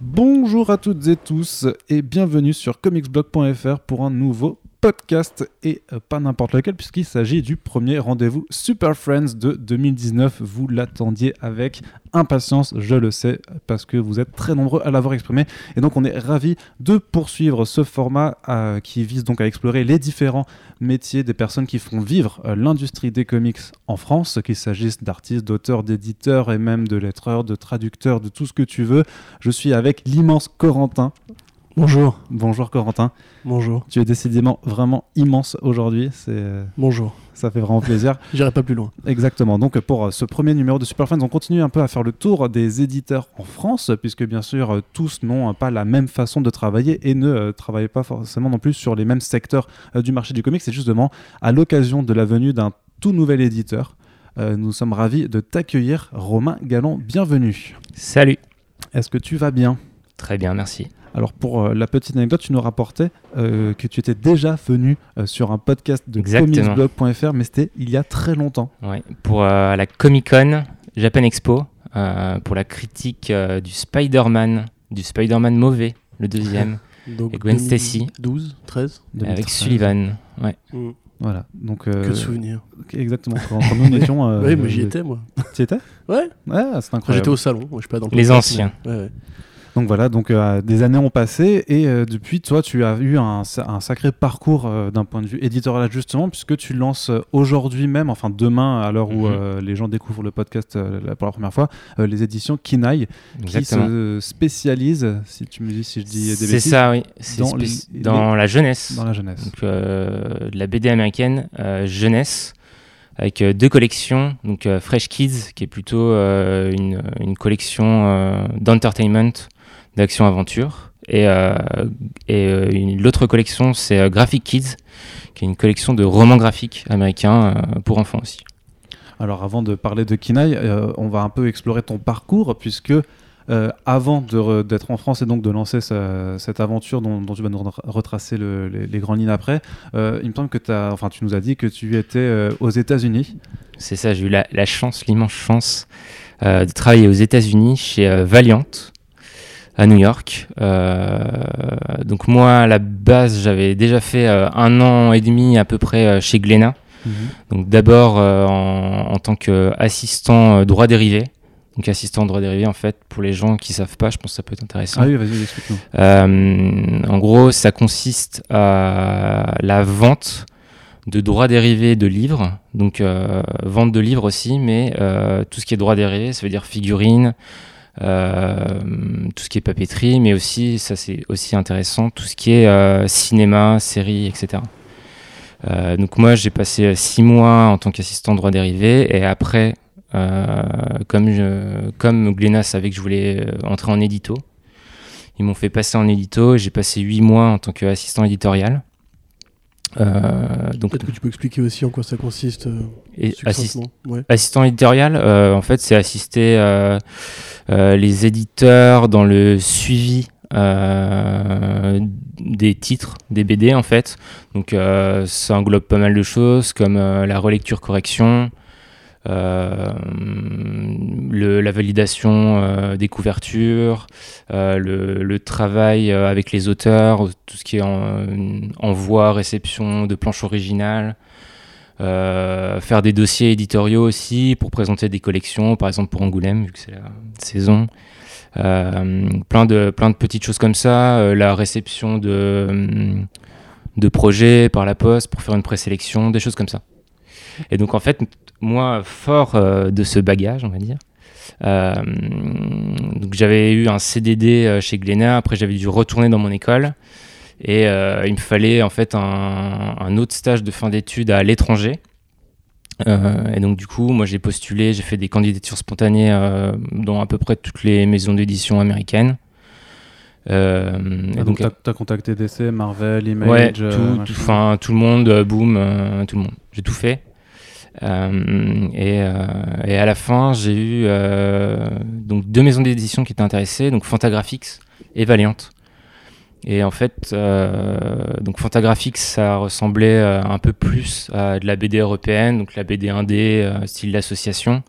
Bonjour à toutes et tous et bienvenue sur comicsblog.fr pour un nouveau podcast et pas n'importe lequel puisqu'il s'agit du premier rendez-vous Super Friends de 2019. Vous l'attendiez avec impatience, je le sais, parce que vous êtes très nombreux à l'avoir exprimé. Et donc on est ravis de poursuivre ce format euh, qui vise donc à explorer les différents métiers des personnes qui font vivre euh, l'industrie des comics en France, qu'il s'agisse d'artistes, d'auteurs, d'éditeurs et même de lettreurs, de traducteurs, de tout ce que tu veux. Je suis avec l'immense Corentin. Bonjour. Bonjour Corentin. Bonjour. Tu es décidément vraiment immense aujourd'hui. C'est Bonjour. ça fait vraiment plaisir. J'irai pas plus loin. Exactement. Donc pour euh, ce premier numéro de Superfans, on continue un peu à faire le tour des éditeurs en France, puisque bien sûr euh, tous n'ont euh, pas la même façon de travailler et ne euh, travaillent pas forcément non plus sur les mêmes secteurs euh, du marché du comics. C'est justement à l'occasion de la venue d'un tout nouvel éditeur. euh, nous sommes ravis de t'accueillir, Romain Gallon. Bienvenue. Salut. Est-ce que tu vas bien? Très bien, merci. Alors pour euh, la petite anecdote, tu nous rapportais euh, que tu étais déjà venu euh, sur un podcast de comicsblog.fr, mais c'était il y a très longtemps. Ouais, pour euh, la Comic Con Japan Expo, euh, pour la critique euh, du Spider-Man, du Spider-Man mauvais, le deuxième, Donc, Et Gwen Stacy. 12, 13. avec 2013. Sullivan. Ouais. Mm. Voilà, donc euh, Que de souvenirs. exactement. Quand, quand nous étions, euh, oui, mais j'y étais, moi. Tu y étais? Ouais. Ouais, c'est Quand j'étais incroyable. au salon. Moi, je suis pas dans le Les podcast, anciens. mais- Ouais, ouais. Donc voilà, donc euh, des années ont passé et euh, depuis, toi, tu as eu un, sa- un sacré parcours euh, d'un point de vue éditorial justement, puisque tu lances aujourd'hui même, enfin demain, à l'heure où Mhm. les gens découvrent le podcast pour la première fois, les éditions Kinaï, qui se spécialisent, si tu me dis si je dis des C'est ça, oui. C'est dans les- dans la jeunesse. dans la jeunesse. Donc, de la BD américaine jeunesse avec deux collections. Donc Fresh Kids, qui est plutôt euh, une, une collection euh, d'entertainment, d'action-aventure. Et, euh, et euh, l'autre collection, c'est euh, Graphic Kids, qui est une collection de romans graphiques américains pour enfants aussi. Alors avant de parler de Kinaï, euh, on va un peu explorer ton parcours puisque euh, avant d'être en France et donc de lancer ce- cette aventure dont, dont tu vas nous re- retracer le- les, les grandes lignes après, euh, il me semble que as, enfin, tu nous as dit que tu étais aux États-Unis. C'est ça, j'ai eu la, la chance, l'immense chance de travailler aux États-Unis chez Valiant à New York. Euh, donc moi, à la base, j'avais déjà fait euh, un an et demi à peu près euh, chez Glénat. Donc d'abord en, en tant qu'assistant droit dérivé. Donc assistant droit dérivé, en fait, pour les gens qui savent pas, je pense que ça peut être intéressant. Ah oui, vas-y, explique-nous. En gros, ça consiste à la vente de droits dérivés de livres, donc vente de livres aussi, mais tout ce qui est droits dérivés, ça veut dire figurines, tout ce qui est papeterie, mais aussi, ça c'est aussi intéressant, tout ce qui est euh, cinéma, séries, etc. Euh, donc moi, j'ai passé euh, six mois en tant qu'assistant droit dérivé, et après, euh, comme, je, comme savait que je voulais euh, entrer en édito, ils m'ont fait passer en édito et j'ai passé 8 mois en tant qu'assistant éditorial. Euh, donc, Peut-être que tu peux expliquer aussi en quoi ça consiste. euh, et assist- succinctement. Ouais. assistant éditorial, euh, en fait, c'est assister les éditeurs dans le suivi des titres, des BD, en fait. Donc, ça englobe pas mal de choses comme la relecture correction. euh, le- la validation euh, des couvertures, euh, le, travail euh, avec les auteurs, tout ce qui est en, envoi, réception de planches originales, euh, faire des dossiers éditoriaux aussi pour présenter des collections, par exemple pour Angoulême, vu que c'est la saison. Euh, plein, de, plein de petites choses comme ça, euh, la réception de, de projets par la poste pour faire une présélection, des choses comme ça. Et donc en fait, moi, fort euh, de ce bagage, on va dire, euh, donc j'avais eu un CDD euh, chez Glénat, après j'avais dû retourner dans mon école. Et il me fallait en fait un, un autre stage de fin d'études à l'étranger. Euh, et donc du coup, moi j'ai postulé, j'ai fait des candidatures spontanées euh, dans à peu près toutes les maisons d'édition américaines. Euh, et Ah, donc, donc, tu as, contacté DC, Marvel, Image, ouais, tout, tout, le monde, boom, tout le monde. J'ai tout fait. Euh, et, euh, et à la fin, j'ai eu euh, donc deux maisons d'édition qui étaient intéressées, donc Fantagraphics et Valiant. Et en fait, donc Fantagraphics, ça ressemblait un peu plus à de la BD européenne, donc la BD indé, euh, style d'association.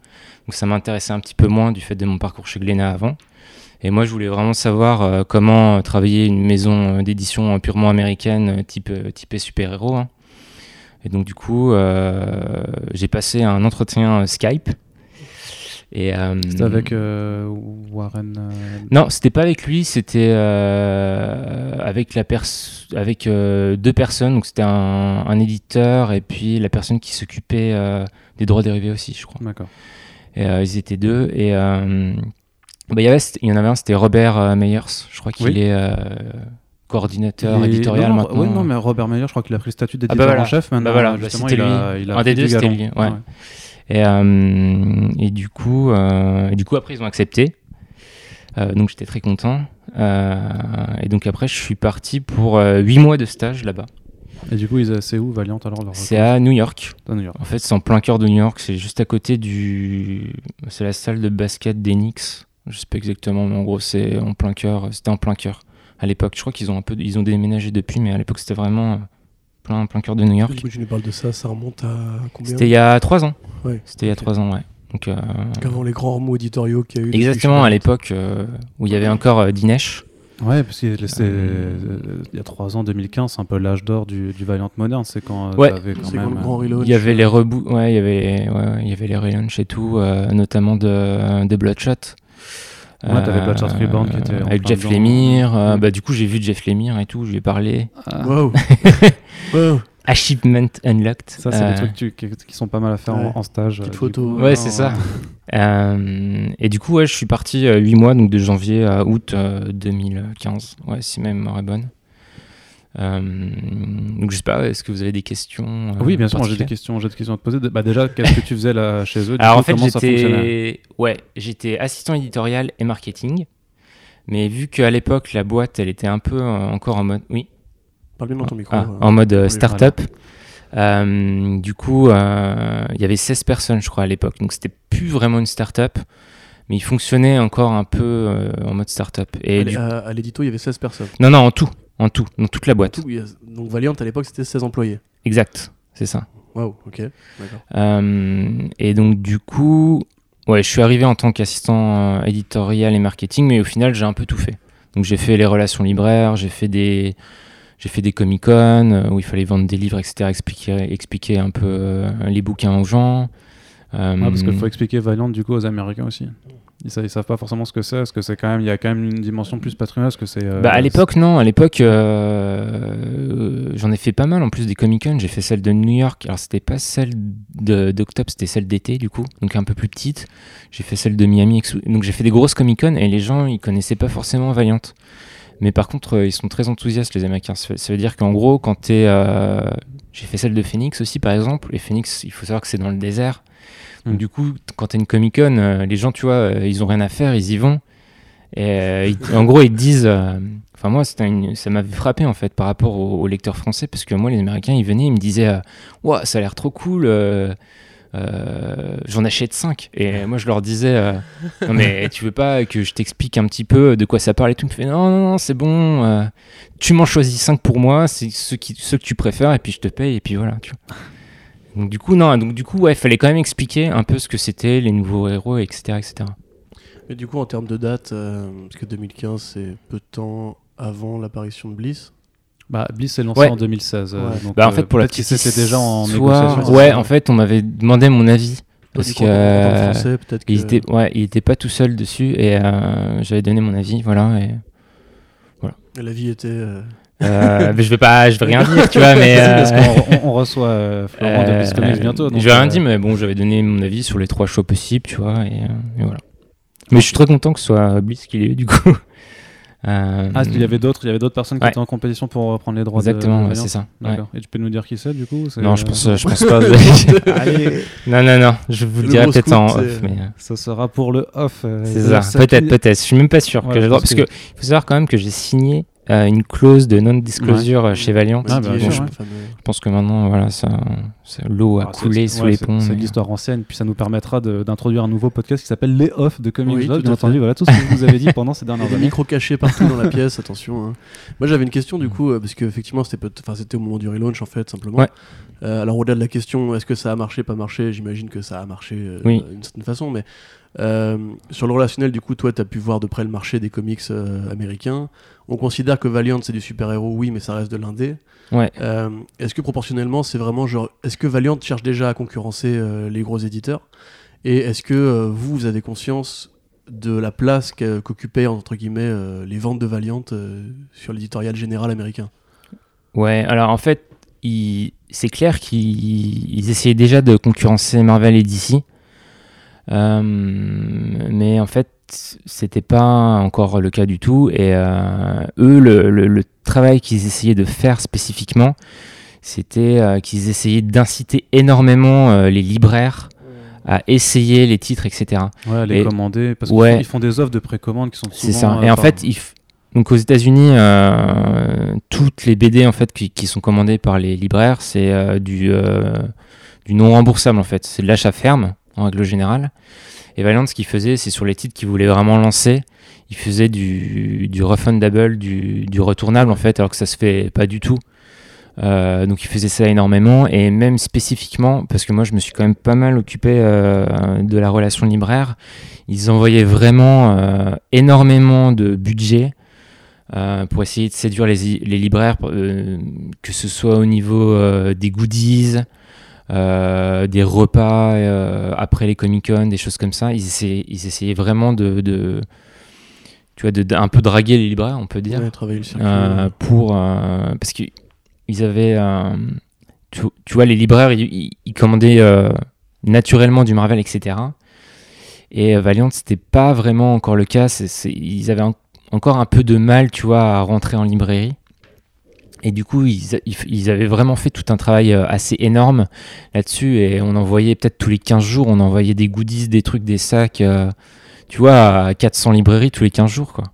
Donc ça m'intéressait un petit peu moins du fait de mon parcours chez Glénat avant. Et moi, je voulais vraiment savoir comment travailler une maison d'édition purement américaine, type typée super-héros. hein. Et donc, du coup, euh, j'ai passé un entretien euh, Skype. Et, euh, C'était avec euh, Warren. euh, Non, c'était pas avec lui, c'était avec la pers avec deux personnes. Donc c'était un, un éditeur et puis la personne qui s'occupait des droits dérivés aussi, je crois. D'accord. Et, ils étaient deux et bah, il y en avait un, c'était Robert Meyers. Je crois qu'il Oui. est coordinateur Et- éditorial non, non, maintenant. Oui, non, mais Robert Meyer, je crois qu'il a pris le statut d'éditeur bah voilà. en chef maintenant. Bah voilà, bah justement, il a- lui. il a Un des deux, c'était lui, ouais. Et, euh, et du coup, euh, et du coup après ils ont accepté. Euh, donc j'étais très content. Euh, et donc après je suis parti pour 8 mois de stage là-bas. Et du coup, c'est où Valiant alors C'est à New York. à New York. En fait c'est en plein cœur de New York. C'est juste à côté du... C'est la salle de basket Knicks. Je sais pas exactement mais en gros c'est en plein cœur. C'était en plein cœur. À l'époque je crois qu'ils ont un peu... Ils ont déménagé depuis mais à l'époque c'était vraiment euh, plein, plein cœur de New York. Du coup, tu nous parles de ça, ça remonte à combien C'était il y a 3 ans. Ouais. C'était il y a. 3 ans ouais. Donc, euh, Donc avant les grands remous éditoriaux qu'il y a eu. Exactement, à l'époque euh, où il y avait encore euh, Dinesh. Ouais, parce que c'était Euh, euh, il y a 3 ans, 2015, c'est un peu l'âge d'or du, du Valiant moderne. C'est quand Ouais. t'avais quand C'est même. quand le grand relaunch. Il y avait les reboots, ouais, il y avait, ouais, il y avait les relaunchs et tout, euh, notamment de, de Bloodshot. Euh, Ouais, t'avais Bloodshot Reborn qui était avec Jeff. Lemire. euh, bah, du coup, j'ai vu Jeff Lemire et tout, je lui ai parlé. ah, Wow. wow. Achievement Unlocked. ça, c'est Euh, des trucs tu- qui, qui sont pas mal à faire en- Ouais. en, stage. Petite euh, photo. Ouais, c'est ça. Euh, et du coup, ouais, je suis parti 8 mois, donc de janvier à août euh, 2015. Ouais, si ma mémoire est bonne. Euh, donc je sais pas, est-ce que vous avez des questions euh, Oui, bien sûr, j'ai des questions, j'ai des questions à te poser. Bah, déjà, qu'est-ce que tu faisais là chez eux? Du Alors coup, en fait, j'étais ouais, j'étais assistant éditorial et marketing. Mais vu qu'à l'époque la boîte, elle était un peu euh, encore en mode oui, Parle bien dans ton micro. ah, euh. en mode euh, start-up. euh, du coup, euh, il y avait 16 personnes, je crois, à l'époque. Donc c'était plus vraiment une start-up, mais il fonctionnait encore un peu euh, en mode start-up. Et du- à l'édito, il y avait 16 personnes. non, non, en tout, en tout, dans toute la boîte. Tout, Donc Valiant à l'époque, c'était 16 employés. Exact, c'est ça. Waouh, ok. Euh, et donc du coup, ouais, je suis arrivé en tant qu'assistant euh, éditorial et marketing, mais au final j'ai un peu tout fait. Donc j'ai fait les relations libraires, j'ai fait des, j'ai fait des comic con euh, où il fallait vendre des livres, etc. Expliquer, expliquer un peu euh, les bouquins aux gens. Euh, Ah, parce qu'il faut expliquer Valiant du coup aux Américains aussi. Ils, sa- ils savent pas forcément ce que c'est, parce que c'est quand même, il y a quand même une dimension plus patronale, que c'est. euh, Bah, à l'époque, non. À l'époque, euh, j'en ai fait pas mal en plus des Comic Con. J'ai fait celle de New York. Alors, c'était pas celle d'octobre, c'était celle d'été, du coup. Donc, un peu plus petite. J'ai fait celle de Miami. Donc, j'ai fait des grosses Comic Con et les gens, ils connaissaient pas forcément Valiant. Mais par contre, euh, ils sont très enthousiastes, les Américains. Ça veut dire qu'en gros, quand t'es. euh, J'ai fait celle de Phoenix aussi, par exemple. Et Phoenix, il faut savoir que c'est dans le désert. Donc, Mm. du coup, quand t'as une Comic Con, euh, les gens, tu vois, euh, ils ont rien à faire, ils y vont. Et euh, ils- en gros, ils te disent. Enfin, moi, une- ça m'avait frappé en fait par rapport aux, aux lecteurs français parce que moi, les Américains, ils venaient, ils me disaient Ouah, ça a l'air trop cool, euh, j'en achète 5. Et moi, je leur disais euh, Non, mais tu veux pas que je t'explique un petit peu de quoi ça parle et tout? Me fait Non, non, non, c'est bon, euh, tu m'en choisis 5 pour moi, c'est ceux, qui, ceux que tu préfères, et puis je te paye, et puis voilà. Tu vois. Donc, du coup, non, donc, du coup, ouais, il fallait quand même expliquer un peu ce que c'était, les nouveaux héros, etc. etc. Mais du coup, en termes de date, euh, parce que 2015, c'est peu de temps avant l'apparition de Bliss. Bah, Bliss s'est lancé Ouais. en 2016. euh, Ouais. donc, Bah, en euh, fait, pour la petite étaient déjà en négociation. Ouais, en fait, on m'avait demandé mon avis. Toi, Parce que euh, français, peut-être que. il, était, ouais, il était pas tout seul dessus et euh, j'avais donné mon avis, voilà. Et, La vie était. Euh, mais je vais pas, je vais rien dire, tu vois, mais Parce euh, on- on reçoit euh, Florent de euh, Bliss Comics bientôt. donc, je vais rien euh, dire, mais bon, j'avais donné mon avis sur les trois choix possibles, tu vois, et, et voilà. Mais je suis très content que ce soit Bliss qui l'ait eu, du coup. Euh, Ah, il y avait d'autres, il y avait d'autres personnes qui Ouais. étaient en compétition pour reprendre les droits. Exactement, ouais, c'est ça. ouais. Et tu peux nous dire qui c'est du coup Non, je pense, je pense pas. Allez, non, non, non, je vous le Le dirai peut-être en off, mais. ça sera pour le off. euh, C'est ça, peut-être, peut-être. Je suis même pas sûr que je j'ai le droit. pense Parce que il faut savoir quand même que j'ai signé euh, une clause de non-disclosure euh, chez Valiant. Ah, bah, ouais. Je pense que maintenant, voilà, ça, ça- l'eau a Ah, coulé sous ouais, les ponts. C'est l'histoire ancienne, puis ça nous permettra de- d'introduire un nouveau podcast qui s'appelle Les Off de Comics Oui, tout Bien entendu, voilà tout ce que vous avez dit pendant ces dernières des années. micros cachés partout dans la pièce, attention. hein. Moi j'avais une question du coup, euh, parce qu'effectivement c'était peut- enfin, c'était au moment du relaunch en fait, simplement. Ouais. Euh, alors au-delà de la question, est-ce que ça a marché, pas marché, j'imagine que ça a marché euh, Oui. d'une certaine façon, mais Euh, sur le relationnel, du coup, toi, tu as pu voir de près le marché des comics euh, américains. On considère que Valiant, c'est du super-héros, oui, mais ça reste de l'indé. Ouais. Euh, est-ce que proportionnellement, c'est vraiment genre. Est-ce que Valiant cherche déjà à concurrencer les gros éditeurs? Et est-ce que vous, vous avez conscience de la place qu'occupaient, entre guillemets, les ventes de Valiant sur l'éditorial général américain? Ouais, alors en fait, il- c'est clair qu'ils ils essayaient déjà de concurrencer Marvel et DC. Euh, mais en fait, c'était pas encore le cas du tout. Et euh, eux, le, le- le travail qu'ils essayaient de faire spécifiquement, c'était euh, qu'ils essayaient d'inciter énormément les libraires à essayer les titres, etc. Ouais, les Et- commander. Parce Ouais. qu'ils font des offres de précommande qui sont C'est souvent. ça. euh, Et en fait, f- donc aux États-Unis, euh, toutes les BD en fait qui, qui sont commandées par les libraires, c'est euh, du, du non remboursable en fait. C'est de l'achat ferme règle générale. Et Valiant, ce qu'il faisait, c'est sur les titres qu'il voulait vraiment lancer, il faisait du, du refundable, du, du retournable en fait, alors que ça se fait pas du tout. Euh, donc il faisait ça énormément et même spécifiquement parce que moi je me suis quand même pas mal occupé euh, de la relation libraire ils envoyaient vraiment euh, énormément de budget pour essayer de séduire les, les libraires, que ce soit au niveau des goodies, euh, des repas euh, après les Comic-Con, des choses comme ça. Ils essayaient, ils essayaient vraiment de, de- tu vois, de, de- un peu draguer les libraires, on peut dire Ouais, travailler le circuit. euh, pour parce qu'ils avaient tu, tu vois les libraires ils, commandaient naturellement du Marvel etc et Valiant c'était pas vraiment encore le cas ils avaient en- encore un peu de mal tu vois à rentrer en librairie et du coup ils, avaient vraiment fait tout un travail euh, assez énorme là-dessus et on envoyait peut-être tous les 15 jours on envoyait des goodies des trucs des sacs euh, tu vois à 400 librairies tous les 15 jours quoi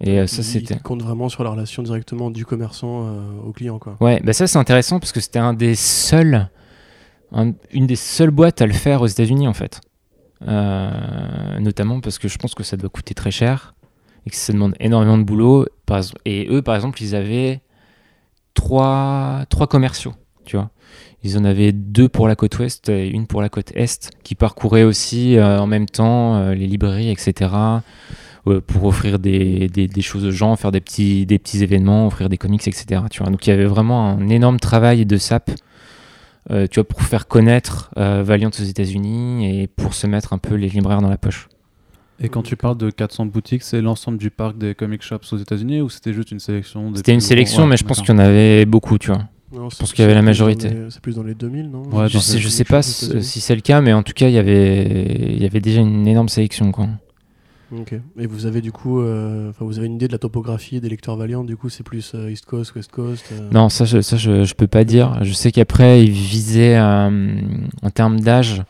et euh, ça c'était Ils comptent vraiment sur la relation directement du commerçant euh, au client, quoi. Ouais, bah ça c'est intéressant parce que c'était un des seuls, un- une des seules boîtes à le faire aux États-Unis en fait. Notamment parce que je pense que ça doit coûter très cher et que ça demande énormément de boulot. Par et eux, par exemple, ils avaient trois, trois commerciaux, tu vois. Ils en avaient deux pour la côte ouest et une pour la côte est qui parcouraient aussi euh, en même temps euh, les librairies, etc. euh, pour offrir des, des- choses aux gens, faire des petits, des petits événements, offrir des comics, etc. Tu vois. Donc il y avait vraiment un énorme travail de SAP tu vois, pour faire connaître Valiant aux États-Unis et pour se mettre un peu les libraires dans la poche. Et quand tu parles de 400 boutiques, c'est l'ensemble du parc des comic shops aux États-Unis ou c'était juste une sélection des C'était une sélection, Ouais, mais je pense qu'il y en avait beaucoup, tu vois. Non, Je c'est- pense qu'il y avait la majorité. dans les- C'est plus dans les 2000, non Ouais, je sais, je sais pas si, c'est le cas, mais en tout cas, il y avait, il y avait déjà une énorme sélection, quoi. Ok. Et vous avez du coup, euh, enfin, vous avez une idée de la topographie des lecteurs Valiant. Du coup, c'est plus euh, East Coast, West Coast. euh, Non, ça, je, ça je, je peux pas dire. Je sais qu'après, ils visaient, euh, en termes d'âge,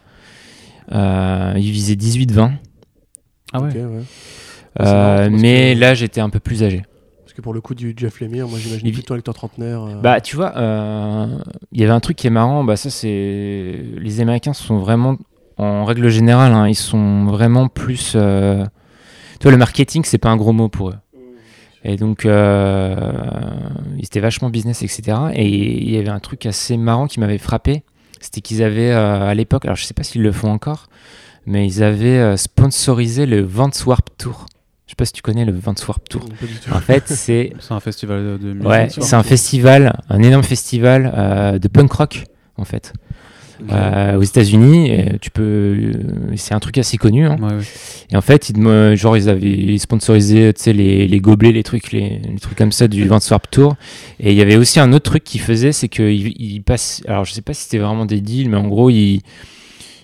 euh, ils visaient 18-20. Ah ouais. Euh, parce mais que- là, j'étais un peu plus âgé. Parce que pour le coup du Jeff Lemire, moi j'imagine Il- plutôt un lecteur trentenaire. euh, Bah, tu vois, euh, il y avait un truc qui est marrant. Bah, ça, c'est. Les Américains sont vraiment, en règle générale, hein, ils sont vraiment plus. euh, Tu vois, le marketing, c'est pas un gros mot pour eux. Et donc, euh, ils étaient vachement business, etc. Et il y avait un truc assez marrant qui m'avait frappé. C'était qu'ils avaient, euh, à l'époque, alors je sais pas s'ils le font encore, mais ils avaient euh, sponsorisé le Vance Warp Tour. Je sais pas si tu connais le Vance Warp Tour. pas du tout. En fait, c'est C'est un festival de, musique. Ouais, c'est un festival, un énorme festival euh, de punk rock en fait, euh, aux États-Unis. Tu peux, c'est un truc assez connu. hein. Ouais, ouais. Et en fait, ils, genre ils avaient sponsorisé, tu sais, les, les gobelets, les trucs, les, les trucs comme ça du Vance Warp Tour. Et il y avait aussi un autre truc qu'ils faisaient, c'est qu'ils ils passent. Alors, je sais pas si c'était vraiment des deals, mais en gros, ils,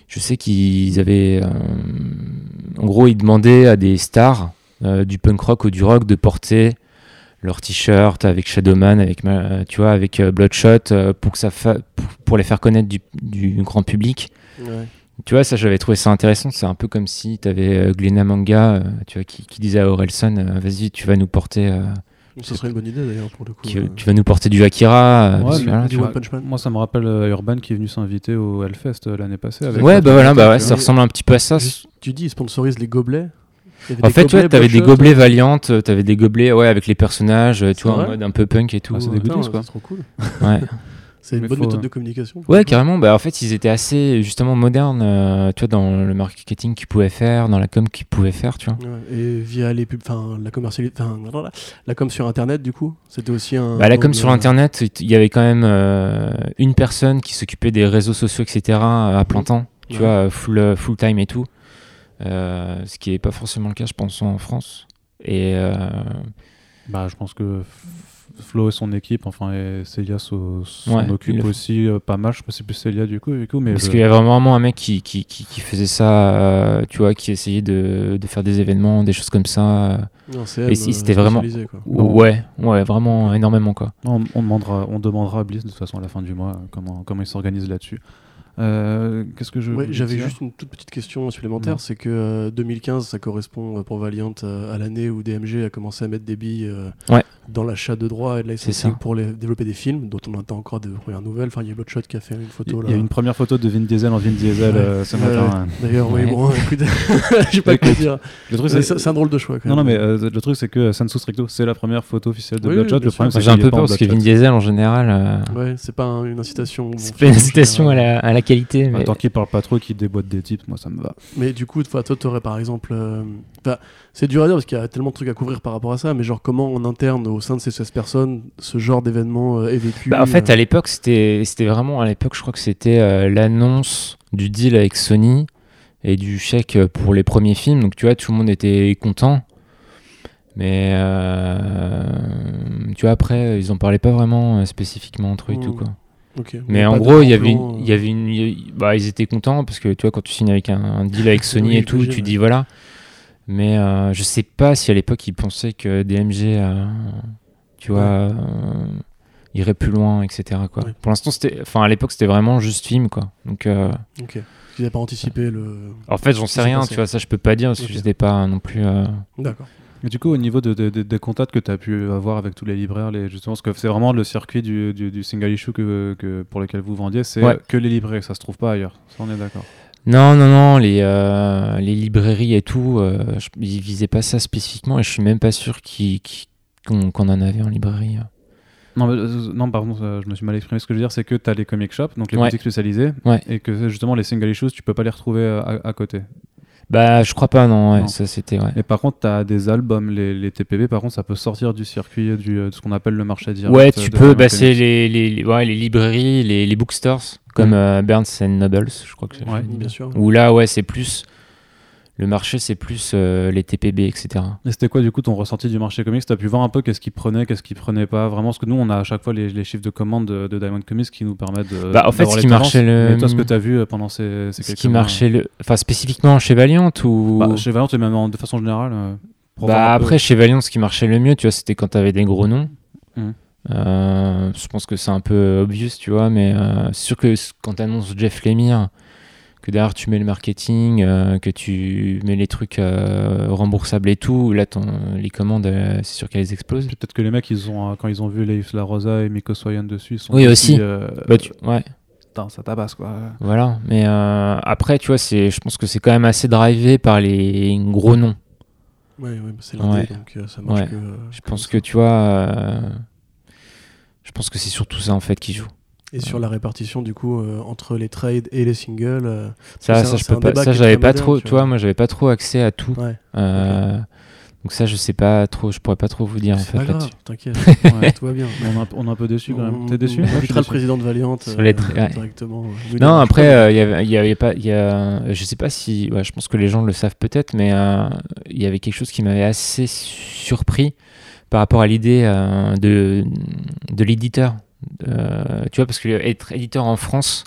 je sais qu'ils avaient, euh, en gros, ils demandaient à des stars euh, du punk rock ou du rock de porter leur t-shirt avec Shadowman, avec tu vois, avec euh, Bloodshot, euh, pour que ça fa- pour, pour les faire connaître du, du grand public. Ouais. Tu vois, ça, j'avais trouvé ça intéressant. C'est un peu comme si tu avais Glenna Manga, euh, tu vois, qui, qui disait à Orelson, euh, vas-y, tu vas nous porter, euh, Ça serait une bonne idée d'ailleurs pour le coup. qui- euh. tu vas nous porter du Akira. euh, Ouais, du vois. Moi, ça me rappelle euh, Urban qui est venu s'inviter au Hellfest euh, l'année passée. Avec Ouais, bah voilà, bah ouais, ça ressemble un petit peu à ça. Tu dis, ils sponsorisent les gobelets. En fait, ouais, t'avais des gobelets euh, valiantes, t'avais des gobelets, ouais, avec les personnages, euh, tu vois, en mode un peu punk et tout. Ah, quoi. C'est trop cool. Ouais. C'est une Mais bonne faut- méthode de communication. Ouais, carrément. Bah, en fait, ils étaient assez justement modernes, euh, tu vois, dans le marketing qu'ils pouvaient faire, dans la com qu'ils pouvaient faire, tu vois. Ouais, Et via les pubs, enfin la commercialité, la com sur internet du coup, c'était aussi un. Bah, comme angle, sur euh, Internet, il y avait quand même euh, une personne qui s'occupait des réseaux sociaux, etc., à plein temps, tu Ouais. vois, full, full time et tout. Euh, ce qui n'est pas forcément le cas, je pense, en France. Et euh, Bah, je pense que Flo et son équipe, enfin, et Célia s'o- s'en Ouais, ils font. aussi euh, pas mal. Je sais pas si c'est plus Célia du coup, du coup mais parce je- qu'il y avait vraiment un mec qui, qui, qui, qui faisait ça, euh, tu vois, qui essayait de, de faire des événements, des choses comme ça. euh. Non, c'est Et euh, c'était vraiment- quoi. Ouais, ouais, vraiment énormément, quoi. on, on demandera, on demandera à Bliss de toute façon à la fin du mois comment, comment il s'organise là-dessus. Euh, Qu'est-ce que je. Ouais, J'avais juste une toute petite question supplémentaire, Ouais. c'est que euh, 2015, ça correspond euh, pour Valiant euh, à l'année où DMG a commencé à mettre des billes euh, Ouais. dans l'achat de droits et de C'est licensing ça. pour les, développer des films, dont on attend encore des premières nouvelles. Enfin, il y a Bloodshot qui a fait une Il photo y là. a une première photo de Vin Diesel en Vin Diesel Ouais. euh, ce matin. D'ailleurs, oui, Ouais. bon, écoute, j'ai pas quoi dire. Le truc, C'est un drôle de choix quand Non, non, même. mais euh, le truc, c'est que Sensu Stricto, c'est la première photo officielle de Oui, Bloodshot. le problème, c'est J'ai un peu peur parce que Vin. Diesel, en général, euh, Ouais, c'est pas un- une incitation. c'est pas une incitation à général. la, à la qualité. Bah, Mais... Tant qu'il parle pas trop, qu'il déboîte des types, moi ça me va. Mais du coup, toi, tu aurais par exemple. euh, c'est dur à dire parce qu'il y a tellement de trucs à couvrir par rapport à ça, mais genre, comment en interne, au sein de ces 16 personnes, ce genre d'événement euh, est vécu Bah, en fait, euh, à l'époque, c'était c'était vraiment, à l'époque, je crois que c'était euh, l'annonce du deal avec Sony et du chèque pour les premiers films. Donc, tu vois, tout le monde était content. Mais, euh, tu vois, après, ils en parlaient pas vraiment euh, spécifiquement entre eux et tout, Mm. quoi. Mais en gros, il y avait il y avait une, bah, ils étaient contents parce que, tu vois, quand tu signes avec un, un deal avec Sony Oui, et tout, tu dis voilà. Mais euh, je sais pas si à l'époque, ils pensaient que DMG, euh, tu vois, euh, irait plus loin, etc. Quoi. Pour l'instant, c'était, enfin, à l'époque, c'était vraiment juste film, quoi. Donc, euh, Ok. Ils n'avaient pas anticipé le. en fait, j'en sais rien, passé. tu vois, ça, je peux pas dire parce Ok. que j'étais pas non plus. D'accord. Et du coup, au niveau de, de- de- des contacts que tu as pu avoir avec tous les libraires, les, justement, parce que c'est vraiment le circuit du, du, du single issue que, que- pour lequel vous vendiez, c'est Ouais. que les libraires, ça se trouve pas ailleurs. Ça, on est d'accord. Non, non, non, les, euh, les librairies et tout, euh, je- ils visaient pas ça spécifiquement et je suis même pas sûr qu'on en avait en librairie. Non, mais, euh, non, pardon, je me suis mal exprimé. Ce que je veux dire, c'est que tu as les comic shops, donc les Ouais. boutiques spécialisées, Ouais. et que justement, les single issues, tu peux pas les retrouver euh, à, à côté. Bah, je crois pas, non, ouais, Non. ça c'était, ouais. Et par contre, tu as des albums, les, les TPB, par contre, ça peut sortir du circuit du, euh, de ce qu'on appelle le marché direct. Ouais, euh, tu peux, bah, c'est les, les, les- ouais, les librairies, les, les bookstores, comme Mm. euh, Barnes and Nobles, je crois que c'est. Ouais. Bien sûr. Où là, ouais, c'est plus. Le marché, c'est plus euh, les TPB, etc. Et c'était quoi du coup ton ressenti du marché comics? T'as pu voir un peu qu'est-ce qu'ils prenaient, qu'est-ce qu'ils prenaient pas? Vraiment, parce que nous on a à chaque fois les, les chiffres de commande de, de Diamond Comics qui nous permettent de. Bah, en fait, ce qui marchait le- toi, ce que t'as vu euh, pendant ces, ces Ce quelques qui mois, marchait, le... enfin, spécifiquement chez Valiant ou? bah, chez Valiant et même en- de façon générale. euh, Bah après chez Valiant ce qui marchait le mieux tu vois c'était quand t'avais des gros noms. Euh, je pense que c'est un peu obvious tu vois mais euh, c'est sûr que quand t'annonces Jeff Lemire que derrière tu mets le marketing euh, que tu mets les trucs euh, remboursables et tout là ton- les commandes euh, c'est sûr qu'elles explosent Peut-être que les mecs, ils ont, quand ils ont vu Leif La Rosa et Miko Soyan dessus, ils sont Oui, aussi. euh, bah, tu- ouais putain, ça tabasse quoi. voilà mais euh, après tu vois c'est je pense que c'est quand même assez drivé par les gros noms Ouais, ouais, bah, c'est l'indé, Ouais. donc euh, ça marche Ouais. que. euh, je pense ça. que tu vois euh, je pense que c'est surtout ça en fait qui joue Et sur la répartition, du coup, euh, entre les trades et les singles. euh, Ça, ça, un- je peux pas. Ça, j'avais pas moderne, trop. tu vois, vois. moi, j'avais pas trop accès à tout. Ouais. Euh, Donc ça, je sais pas trop. Je pourrais pas trop vous dire en fait t'inquiète. Ouais. tout va bien. On est un peu- on est un peu déçu quand même. On- T'es déçu On invitera le président de Valiant Sur les tra- ouais. directement. Non, après, il y avait, y avait pas. il Y a, je sais pas si. ouais, je pense que les gens le savent peut-être, mais euh, il y avait quelque chose qui m'avait assez surpris par rapport à l'idée euh, de de l'éditeur. Euh, tu vois, parce que être éditeur en France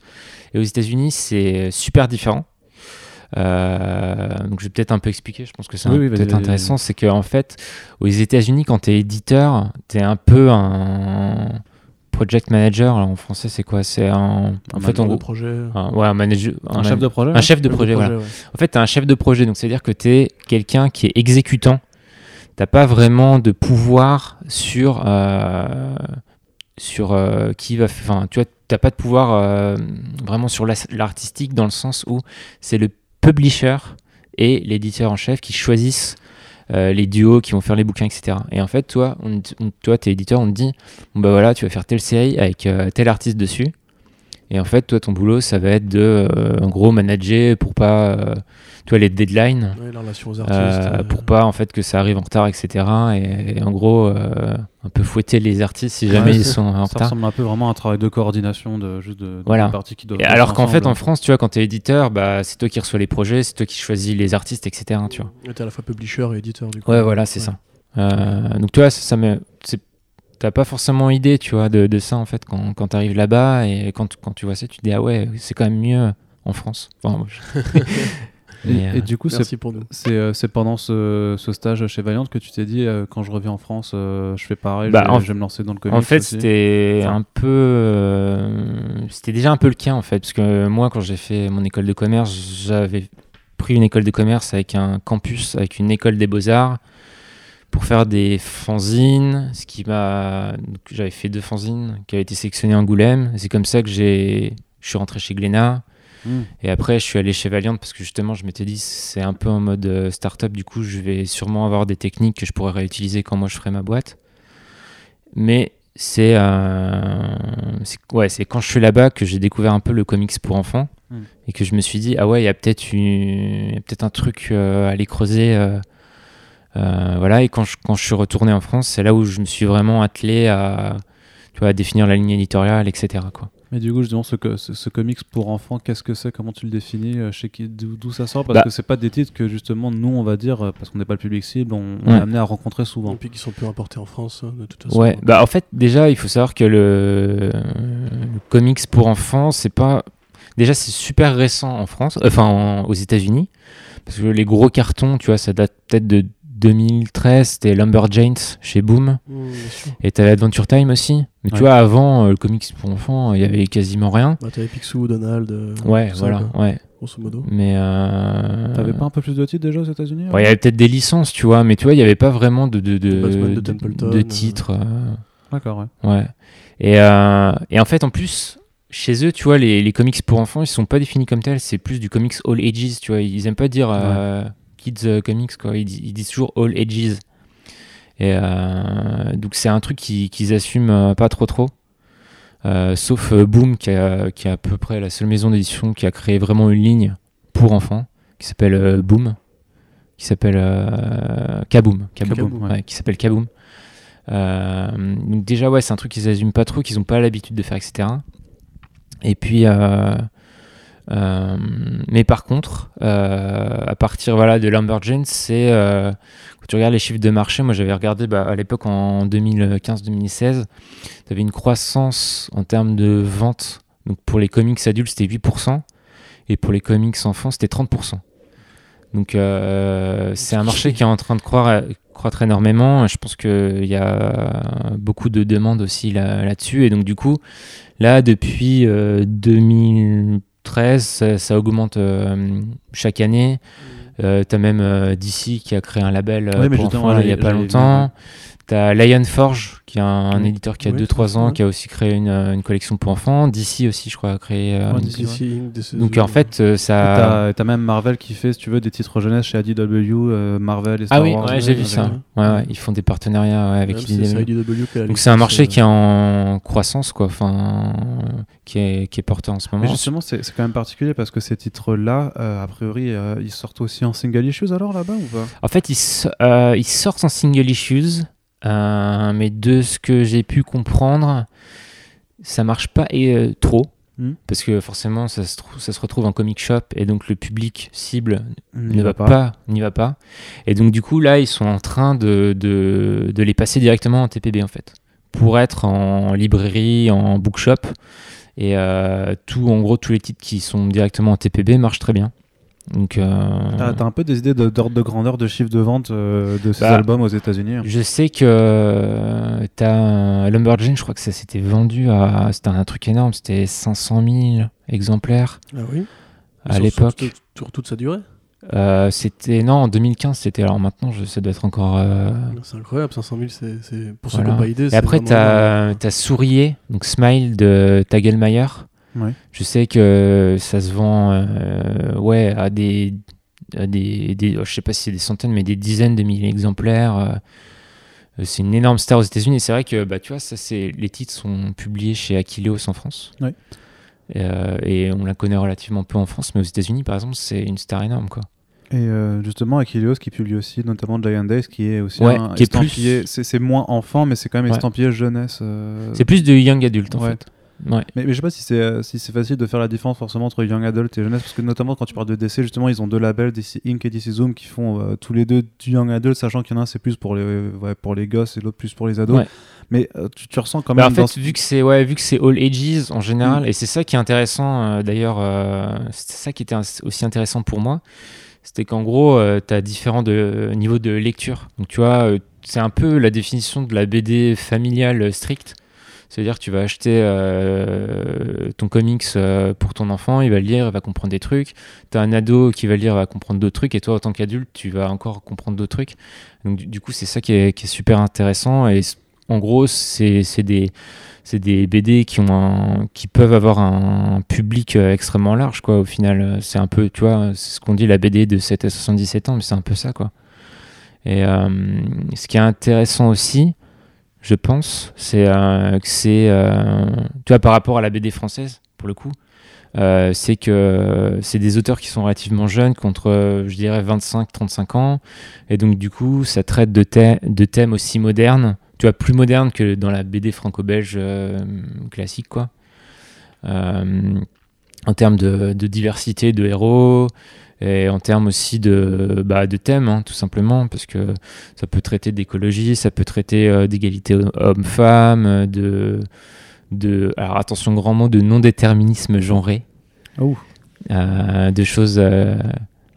et aux États-Unis, c'est super différent. Euh, donc je vais peut-être un peu expliquer, je pense que c'est Oui, oui, peut-être intéressant, c'est qu'en fait, aux États-Unis, quand tu es éditeur, tu es un peu un project manager. Alors, en français, c'est quoi? C'est un. En Un fait, en gros. projet. Un, ouais, un manager. Un chef de projet un chef de projet, voilà. ouais. En fait, tu un chef de projet, donc c'est-à-dire que tu es quelqu'un qui est exécutant. T'as pas vraiment de pouvoir sur euh, sur euh, qui va. Enfin, tu vois, t'as pas de pouvoir euh, vraiment sur l'artistique dans le sens où c'est le publisher et l'éditeur en chef qui choisissent euh, les duos qui vont faire les bouquins, etc. Et en fait, toi, on, toi, t'es éditeur, on te dit, bah voilà, tu vas faire telle série avec tel artiste dessus. Et en fait, toi, ton boulot, ça va être de, euh, en gros, manager pour pas, euh, toi, les deadlines, Ouais, la relation aux euh, artistes. euh, pour pas, en fait, que ça arrive en retard, etc. Et, et en gros, euh, un peu fouetter les artistes si jamais Ouais, ils sont en Ça retard. ressemble un peu vraiment à un travail de coordination de juste de, de Voilà. parties qui doivent. Et alors qu'en fait, en France, tu vois, quand t'es éditeur, bah, c'est toi qui reçois les projets, c'est toi qui choisis les artistes, etc. Tu vois. T'es à la fois publisher et éditeur du coup. Ouais, voilà, c'est Ouais. ça. Euh, donc, tu vois, ça, ça me. c'est- T'as pas forcément idée, tu vois, de, de ça, en fait, quand, quand t'arrives là-bas et quand, quand tu vois ça, tu te dis, ah ouais, c'est quand même mieux en France. Enfin, moi, je- Et, euh, et du coup, c'est Merci pour nous. c'est euh, pendant ce, ce stage chez Valiant que tu t'es dit euh, quand je reviens en France, euh, je fais pareil, Bah, je, vais, en- je vais me lancer dans le comics. En fait, c'était un peu. euh, C'était déjà un peu le cas, en fait. Parce que moi, quand j'ai fait mon école de commerce, j'avais pris une école de commerce avec un campus, avec une école des beaux-arts, pour faire des fanzines. Ce qui m'a. J'avais fait deux fanzines qui avaient été sélectionnées à Angoulême. C'est comme ça que j'ai. Je suis rentré chez Glénat. Hmm. Et après, je suis allé chez Valiant parce que justement, je m'étais dit, c'est un peu en mode euh, startup. Du coup, je vais sûrement avoir des techniques que je pourrais réutiliser quand moi je ferai ma boîte. Mais c'est euh, ouais, c'est quand je suis là-bas que j'ai découvert un peu le comics pour enfants Hmm. et que je me suis dit, ah ouais, il y a peut-être une- y a un truc euh, à aller creuser. euh, voilà, et quand je, quand je suis retourné en France, c'est là où je me suis vraiment attelé à, tu vois, à définir la ligne éditoriale, etc. Quoi. Mais du coup, justement, ce, ce, ce comics pour enfants, qu'est-ce que c'est? Comment tu le définis? Euh, chez qui D'où d'où ça sort? Parce Bah. que c'est pas des titres que justement nous, on va dire, euh, parce qu'on n'est pas le public cible, on, on Ouais. est amené à rencontrer souvent. Et puis qui sont peu importés en France, hein, de toute façon. Ouais, bah en fait, déjà, il faut savoir que le, le comics pour enfants, c'est pas. Déjà, c'est super récent en France, euh, enfin en- aux États-Unis, parce que les gros cartons, tu vois, ça date peut-être de 2013, c'était Lumberjanes chez Boom, Mmh, et t'as Adventure Time aussi. Mais tu vois, avant, euh, le comics pour enfants, il y avait quasiment rien. Bah, T'avais Picsou, Donald. euh, Ouais, ça, voilà, quoi, ouais. grosso modo. Mais. Euh... T'avais pas un peu plus de titres déjà aux États-Unis Ouais, il y avait peut-être des licences, tu vois, mais tu vois, il n'y avait pas vraiment de, de, de, Batman de de- Templeton, de titres. euh, D'accord, ouais. Ouais. Et, euh, et en fait, en plus, chez eux, tu vois, les, les comics pour enfants, ils sont pas définis comme tels. C'est plus du comics all ages, tu vois. Ils aiment pas dire euh, kids euh, comics, quoi. Ils, di- ils disent toujours all ages. Et euh, donc, c'est un truc qui- qu'ils assument euh, pas trop trop. Sauf Boom, qui, a- qui est à peu près la seule maison d'édition qui a créé vraiment une ligne pour enfants, qui s'appelle Boom, qui s'appelle Kaboom, Kaboom, Kaboom, ouais. ouais, qui s'appelle Kaboom. Euh, donc déjà ouais c'est un truc qu'ils assument pas trop qu'ils ont pas l'habitude de faire etc et puis euh, euh, mais par contre, euh, à partir voilà, de Lumberjanes, c'est. Euh, quand tu regardes les chiffres de marché, moi j'avais regardé bah, à l'époque en 2015-2016, tu avais une croissance en termes de vente. Donc pour les comics adultes, c'était 8%, et pour les comics enfants, c'était 30%. Donc c'est un marché qui est en train de croître énormément. Je pense qu'il y a beaucoup de demandes aussi là-dessus. Et donc du coup, là, depuis 2000 13, ça, augmente euh, chaque année. Mmh. Euh, t'as même euh, DC qui a créé un label pour enfants il n'y a pas longtemps. T'as Lionforge, qui est un, un Oui. éditeur qui a Oui, 2-3 tout à ans, qui a aussi créé une, euh, une collection pour enfants. DC aussi, je crois, a créé. euh, Ouais, une- DC, Donc en fait, euh, Et ça. T'as t'as même Marvel qui fait, si tu veux, des titres jeunesse chez IDW, euh, Marvel et Star Ah oui, Wars. ouais, j'ai vu ça. Ouais, ouais, ils font des partenariats ouais, avec IDW. Donc c'est un marché euh, qui est en croissance, quoi, enfin, euh, qui est, qui est porté en ce Mais moment. justement, c'est c'est quand même particulier parce que ces titres-là, euh, a priori, euh, ils sortent aussi en single issues alors là-bas ou pas? En fait, ils, euh, ils sortent en single issues, euh, mais de ce que j'ai pu comprendre, ça marche pas et, euh, trop. Hmm. Parce que forcément, ça se, trou- ça se retrouve en comic shop et donc le public cible N'y ne va pas, n'y va pas. Et donc du coup là, ils sont en train de, de, de les passer directement en TPB en fait, pour être en librairie, en bookshop. Et euh, tout, en gros, tous les titres qui sont directement en TPB marchent très bien. Donc, euh, T'as t'as un peu des idées d'ordre de, grandeur de chiffre de vente euh, de ces Bah, albums aux États-Unis hein? je sais que euh, t'as Lumberjane, je crois que ça s'était vendu à, c'était un truc énorme, c'était 500 000 exemplaires Ah oui? À Sur- l'époque. Sur, sur toute sa durée? Euh, c'était non en 2015 c'était alors maintenant je, ça doit être encore euh, C'est incroyable, 500 000, c'est, c'est- pour ceux Voilà. qui n'ont pas idée. Et après, t'as as Sourier, donc Smile de Tagelmayer. Ouais. Je sais que ça se vend euh, ouais, à des, à des, des je sais pas si c'est des centaines, mais des dizaines de milliers d'exemplaires. euh, euh, c'est une énorme star aux États-Unis. Et c'est vrai que, bah, tu vois, ça, c'est les titres sont publiés chez Aquileos en France. Ouais. Et, euh, et on la connaît relativement peu en France, mais aux États-Unis, par exemple, c'est une star énorme, quoi. Et euh, justement, Achilleos qui publie aussi notamment Giant Days, qui est aussi Ouais, un qui est plus- estampillé. C'est c'est moins enfant, mais c'est quand même Ouais. estampillé jeunesse. euh, C'est plus de young adulte, en ouais. fait. Ouais. Mais, mais je sais pas si c'est euh, si c'est facile de faire la différence forcément entre young adult et jeunesse, parce que notamment quand tu parles de DC, justement, ils ont deux labels, DC Inc et DC Zoom, qui font euh, tous les deux du young adult, sachant qu'il y en a un c'est plus pour les ouais, pour les gosses et l'autre plus pour les ados. Ouais. Mais euh, tu, tu ressens quand Bah, même. en fait, vu que c'est ouais, vu que c'est all ages en Mm. général, et c'est ça qui est intéressant euh, d'ailleurs, c'est ça qui était aussi intéressant pour moi, c'était qu'en gros, tu as différents de, niveaux de lecture. Donc tu vois, c'est un peu la définition de la BD familiale stricte. C'est-à-dire que tu vas acheter euh, ton comics euh, pour ton enfant, il va lire, il va comprendre des trucs. Tu as un ado qui va lire, va comprendre d'autres trucs, et toi, en tant qu'adulte, tu vas encore comprendre d'autres trucs. Donc du, coup, c'est ça qui est, super intéressant. Et en gros, c'est des, des BD qui, ont qui peuvent avoir un public euh, extrêmement large, quoi. Au final, c'est un peu, tu vois, c'est ce qu'on dit la BD de 7 à 77 ans, mais c'est un peu ça, quoi. Et ce qui est intéressant aussi, je pense, c'est euh, que c'est, euh, par rapport à la BD française, pour le coup, euh, c'est que c'est des auteurs qui sont relativement jeunes, contre, je dirais, 25-35 ans. Et donc, du coup, ça traite de, thè- de thèmes aussi modernes, tu vois, plus modernes que dans la BD franco-belge classique, quoi. En termes de diversité de héros, et en termes aussi de, bah, de thèmes, hein, tout simplement, parce que ça peut traiter d'écologie, ça peut traiter euh, d'égalité homme-femme, de, de, alors attention grand mot, de non-déterminisme genré, Oh. euh, de choses, euh,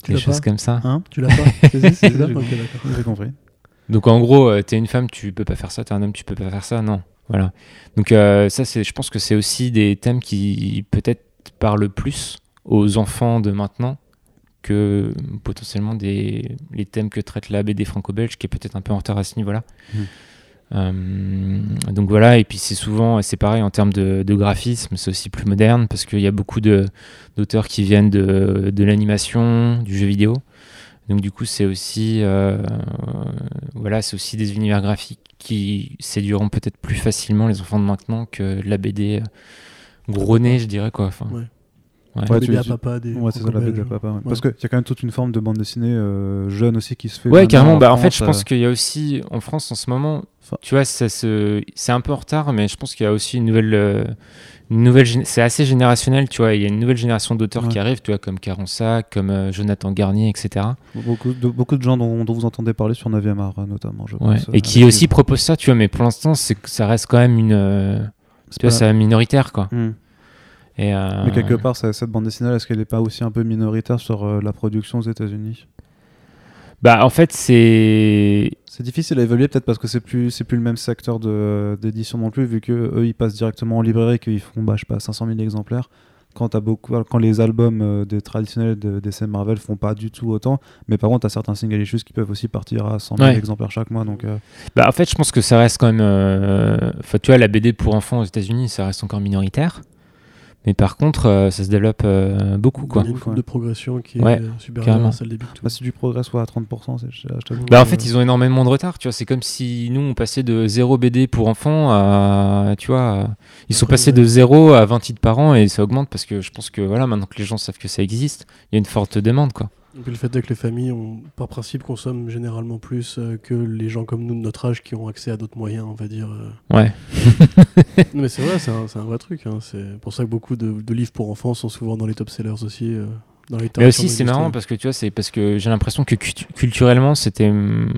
des choses pas comme ça. Hein Tu l'as pas l'as j'ai compris. d'accord. J'ai compris. Donc en gros, euh, t'es une femme, tu peux pas faire ça, t'es un homme, tu peux pas faire ça, non. Voilà. Donc euh, ça, c'est, je pense que c'est aussi des thèmes qui peut-être parlent plus aux enfants de maintenant que potentiellement des, les thèmes que traite la BD franco-belge, qui est peut-être un peu en retard à ce niveau-là. Mhm. Euh, donc voilà, et puis c'est souvent, c'est pareil en termes de, de graphisme, c'est aussi plus moderne parce qu'il y a beaucoup d'auteurs qui viennent de, de l'animation, du jeu vidéo. Donc du coup, c'est aussi, euh, voilà, c'est aussi des univers graphiques qui séduiront peut-être plus facilement les enfants de maintenant que de la BD euh, gros nez, je dirais quoi. Enfin, Ouais. Ouais. Ouais, à papa des Ouais, c'est ça la BD franco-belges. papa. ouais. Ouais. Parce qu'il y a quand même toute une forme de bande dessinée euh, jeune aussi qui se fait. Ouais, carrément. Bah, en fait, je pense euh, qu'il y a aussi en France en ce moment, Enfin- tu vois, ça se, c'est un peu en retard, mais je pense qu'il y a aussi une nouvelle, euh, une nouvelle, gén- c'est assez générationnel, tu vois. Il y a une nouvelle génération d'auteurs Ouais. qui arrivent, tu vois, comme Caronsac, comme euh, Jonathan Garnier, etc. Beaucoup de, beaucoup de gens dont, dont vous entendez parler sur 9e art, notamment. Je Ouais. pense, euh, Et qui aussi proposent ça, tu vois. Mais pour l'instant, c'est que ça reste quand même une, euh, C'est tu vois, pas- c'est minoritaire, quoi. Hmm. Et, euh, Mais quelque part, ça- cette bande dessinée, est-ce qu'elle n'est pas aussi un peu minoritaire sur euh, la production aux États-Unis? Bah, en fait, c'est, C'est difficile à évaluer, peut-être parce que c'est plus, c'est plus le même secteur de- d'édition non plus, vu que eux ils passent directement en librairie, qu'ils font, bah, je sais pas, 500 000 exemplaires. Quand, t'as beaucoup, quand les albums euh, des traditionnels de DC Marvel font pas du tout autant, mais par contre, tu as certains single issues qui peuvent aussi partir à 100 000 Ouais. exemplaires chaque mois. Donc, euh, Bah, en fait, je pense que ça reste quand même. tu vois, la BD pour enfants aux États-Unis, ça reste encore minoritaire. Mais par contre, euh, ça se développe euh, beaucoup, quoi. Il y a une Ouais. de progression qui Ouais, est supérieure à celle des Big Two. bah, si tu progresses soit à 30%, c'est- je, je t'avoue. Bah, en euh, fait, ils ont énormément de retard, tu vois. C'est comme si nous, on passait de 0 BD pour enfants à. Tu vois, ils sont passés ouais. de 0 à 20 titres par an et ça augmente parce que je pense que, voilà, maintenant que les gens savent que ça existe, il y a une forte demande, quoi. Et puis le fait est que les familles, ont, par principe, consomment généralement plus euh, que les gens comme nous de notre âge qui ont accès à d'autres moyens, on va dire. euh. Ouais. Non, mais c'est vrai, c'est un, c'est un vrai truc. hein. C'est pour ça que beaucoup de, de livres pour enfants sont souvent dans les top sellers aussi. euh, dans les Mais aussi, c'est marrant parce que tu vois, c'est parce que j'ai l'impression que cultu- culturellement, c'était, hum,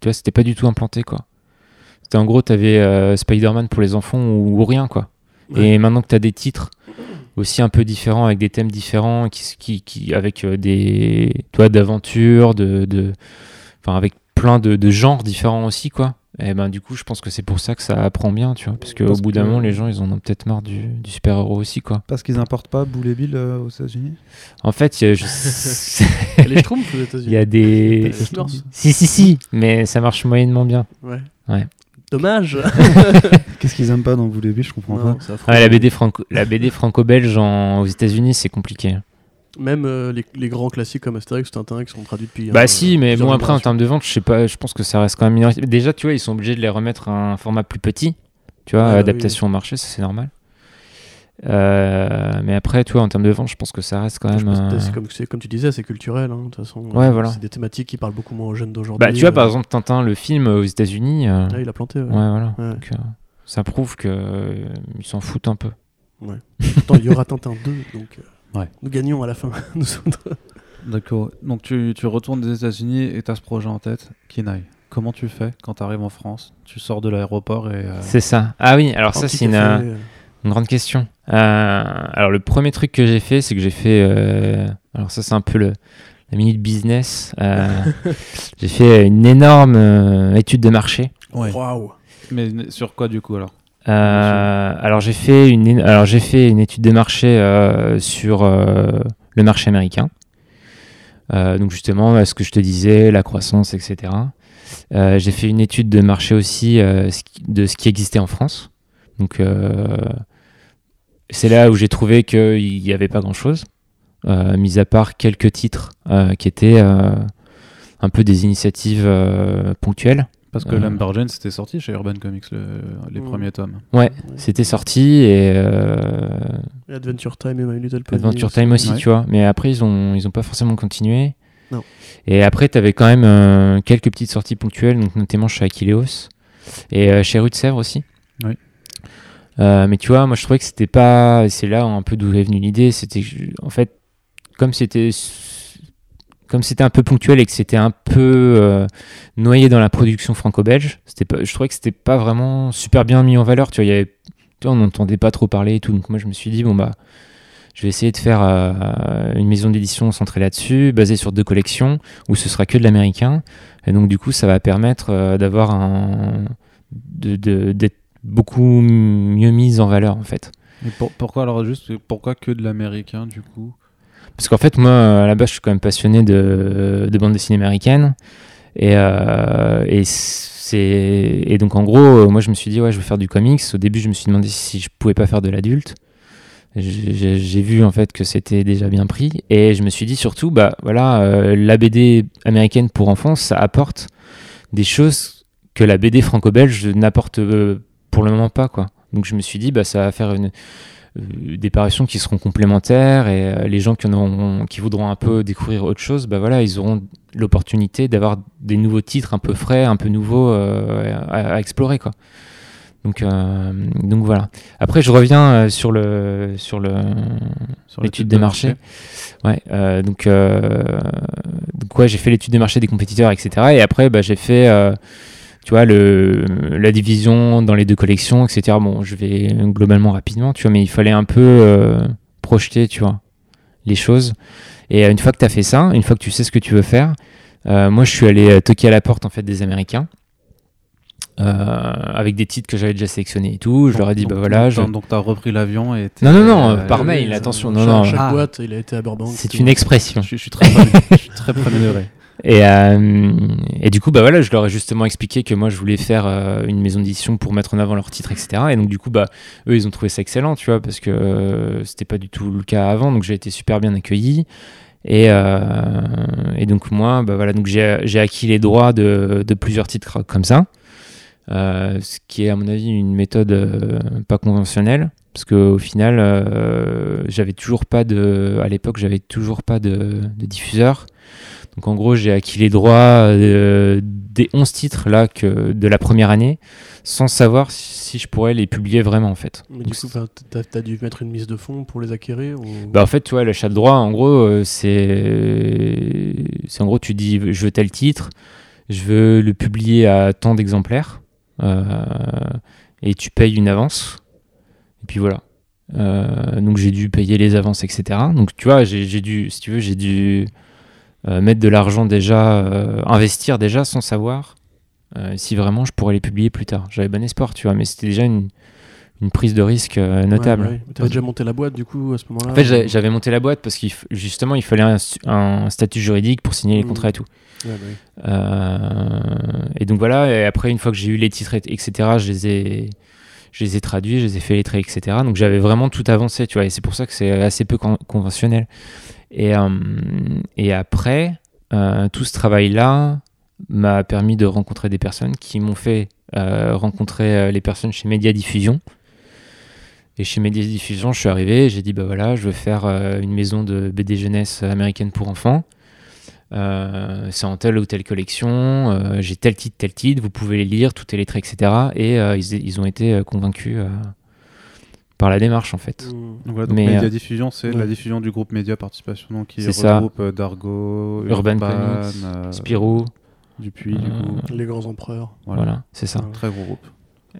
tu vois, c'était pas du tout implanté, quoi. C'était en gros, t'avais euh, Spider-Man pour les enfants ou, ou rien, quoi. Et maintenant que t'as des titres aussi un peu différents avec des thèmes différents, qui, qui, qui avec euh, des, tu vois, d'aventures, de, de, enfin, avec plein de, de genres différents aussi, quoi. Et ben du coup, je pense que c'est pour ça que ça apprend bien, tu vois, parce qu'au Parce bout d'un que- moment, les gens, ils en ont peut-être marre du, du super-héros aussi, quoi. Parce qu'ils importent pas Boule et Bill euh, aux États-Unis? En fait, il y a, je- les Schtroumpfs aux États-Unis. il y a des. Si, si, si, mais ça marche moyennement bien. Ouais. Ouais. Dommage. Qu'est-ce qu'ils aiment pas dans Boule et Bill Je comprends Non, pas. la BD, franco- la BD franco-belge en- aux États-Unis, c'est compliqué. Même euh, les, les grands classiques comme Astérix ou Tintin qui sont traduits depuis. Bah euh, si, mais plusieurs bon après en termes de vente, je sais pas, je pense que ça reste quand même minoritaire. Déjà, tu vois, ils sont obligés de les remettre à un format plus petit. Tu vois, Ah, oui, adaptation au marché, ça c'est normal. Euh, mais après, tu vois, en termes de vente, je pense que ça reste quand même. euh, c'est comme, tu disais, c'est culturel, hein, de toute façon. Ouais, Euh, voilà. C'est des thématiques qui parlent beaucoup moins aux jeunes d'aujourd'hui. Bah, tu vois, par euh, exemple, Tintin, le film euh, aux États-Unis. euh, ah, il a planté. Ouais, ouais. voilà. Ouais. Donc, euh, ça prouve que euh, ils s'en foutent un peu. Pourtant, il y aura Tintin 2, donc euh, Ouais. nous gagnons à la fin. Nous autres. D'accord. Donc tu, tu retournes des États-Unis et tu as ce projet en tête, Kinaï. Comment tu fais quand tu arrives en France? Tu sors de l'aéroport et. euh, C'est ça. Ah oui, alors ça, c'est une, euh, une grande question. Euh, alors, le premier truc que j'ai fait, c'est que j'ai fait. euh, alors, ça, c'est un peu le, la minute business. Euh, j'ai fait une énorme euh, étude de marché. Ouais. Waouh. Mais sur quoi du coup alors? Euh, alors j'ai fait une é- alors j'ai fait une étude de marché euh, sur euh, le marché américain. Euh, donc justement ce que je te disais, la croissance, etc. Euh, j'ai fait une étude de marché aussi euh, de ce qui existait en France. Donc euh, c'est là où j'ai trouvé qu'il n'y avait pas grand-chose, euh, mis à part quelques titres euh, qui étaient euh, un peu des initiatives euh, ponctuelles. Parce que Euh. Lumberjane c'était sorti chez Urban Comics le- les Mhm. premiers tomes. Ouais, c'était sorti et euh, Et Adventure Time et My Little Pony. Adventure Time aussi, Ouais. tu vois. Mais après, ils ont, ils ont pas forcément continué. Non. Et après, tu avais quand même euh, quelques petites sorties ponctuelles, donc notamment chez Aquileos et euh, chez Rue de Sèvres aussi. Oui. Euh, mais tu vois, moi je trouvais que c'était pas. C'est là un peu d'où est venue l'idée. C'était en fait, comme c'était. Comme c'était un peu ponctuel et que c'était un peu euh, noyé dans la production franco-belge, c'était pas, je trouvais que c'était pas vraiment super bien mis en valeur. Tu vois, y avait, tu vois, on n'entendait pas trop parler et tout. Donc moi je me suis dit, bon bah, je vais essayer de faire euh, une maison d'édition centrée là-dessus, basée sur deux collections, où ce sera que de l'américain. Et donc, du coup, ça va permettre euh, d'avoir un. de- de- d'être beaucoup mieux mise en valeur, en fait. Pour- pourquoi alors juste pourquoi que de l'américain du coup? Parce qu'en fait, moi, à la base, je suis quand même passionné de, de bande dessinée américaine. Et, euh, et, c'est, et donc, en gros, euh, moi, je me suis dit, ouais, je veux faire du comics. Au début, je me suis demandé si je pouvais pas faire de l'adulte. J'ai, vu, en fait, que c'était déjà bien pris. Et je me suis dit, surtout, bah, voilà, euh, la BD américaine pour enfants, ça apporte des choses que la BD franco-belge n'apporte euh, pour le moment pas, quoi. Donc, je me suis dit, bah, ça va faire une, euh, des parutions qui seront complémentaires et euh, les gens qui, en auront- qui voudront un peu découvrir autre chose, bah voilà, ils auront l'opportunité d'avoir des nouveaux titres un peu frais, un peu nouveaux euh, à, à explorer quoi. Donc, donc voilà. Après, je reviens sur le sur le sur l'étude des marchés. Ouais. donc, donc ouais, j'ai fait l'étude des marchés des compétiteurs, etc. Et après, bah, j'ai fait tu vois, le, la division dans les deux collections, etc. Bon, je vais globalement rapidement, tu vois, mais il fallait un peu euh, projeter, tu vois, les choses. Et euh, une fois que tu as fait ça, une fois que tu sais ce que tu veux faire, euh, moi, je suis allé toquer à la porte, en fait, des Américains. euh, avec des titres que j'avais déjà sélectionnés et tout, je leur ai dit Donc- bah voilà, je... donc, t'as repris l'avion et Non, non, non, euh, par mail, attention, non, chaque- non. Chaque Ah. boîte, il a été à Burbank. c'est une expression. Je, suis- je suis très je suis très. Et, euh, et du coup, bah voilà, je leur ai justement expliqué que moi, je voulais faire euh, une maison d'édition pour mettre en avant leurs titres, etc. Et donc, du coup, bah, eux, ils ont trouvé ça excellent, tu vois, parce que euh, c'était pas du tout le cas avant. Donc, j'ai été super bien accueilli. Et, euh, donc, moi, bah voilà, j'ai acquis les droits de, plusieurs titres comme ça. Ce qui est, à mon avis, une méthode pas conventionnelle. Parce qu'au final, j'avais toujours pas de. À l'époque, j'avais toujours pas de diffuseur. Donc en gros, j'ai acquis les droits euh, des 11 titres là que de la première année sans savoir si je pourrais les publier vraiment en fait. Mais du coup, t'as as dû mettre une mise de fonds pour les acquérir ou... Bah en fait, tu vois, l'achat de droit, en gros, euh, c'est c'est en gros tu dis je veux tel titre, je veux le publier à tant d'exemplaires euh, et tu payes une avance et puis voilà. Euh, donc j'ai dû payer les avances, etc. Donc tu vois, j'ai dû, si tu veux, j'ai dû mettre de l'argent déjà, euh, investir déjà sans savoir euh, si vraiment je pourrais les publier plus tard. J'avais bon espoir, tu vois, mais c'était déjà une, une prise de risque euh, Ouais, notable. ouais. Mais T'avais déjà monté la boîte du coup à ce moment-là En fait, j'avais monté la boîte parce qu'il justement il fallait un, statut juridique pour signer les Mhm. contrats et tout. Ouais, bah oui. Euh, et donc voilà. Et après, une fois que j'ai eu les titres, et- etc., je les ai, je les ai traduits, je les ai fait lettrer, etc. Donc j'avais vraiment tout avancé, tu vois. Et c'est pour ça que c'est assez peu con- conventionnel. Et, euh, et après, euh, tout ce travail-là m'a permis de rencontrer des personnes qui m'ont fait euh, rencontrer les personnes chez Média Diffusion. Et chez Média Diffusion, je suis arrivé, j'ai dit bah voilà, je veux faire une maison de BD jeunesse américaine pour enfants. C'est en telle ou telle collection, j'ai tel titre, tel titre, vous pouvez les lire, tout est lettré, etc. Et ils, ont été convaincus par la démarche en fait. Mmh. Donc voilà, donc Mais, Média euh, Diffusion, c'est ouais. la diffusion du groupe Média Participation, donc qui C'est ça. regroupe euh, Dargo, Urban Urban, Comics, euh, Spirou, Dupuis, du coup. Les grands empereurs. Voilà. voilà, c'est ça. Ouais. Très gros groupe.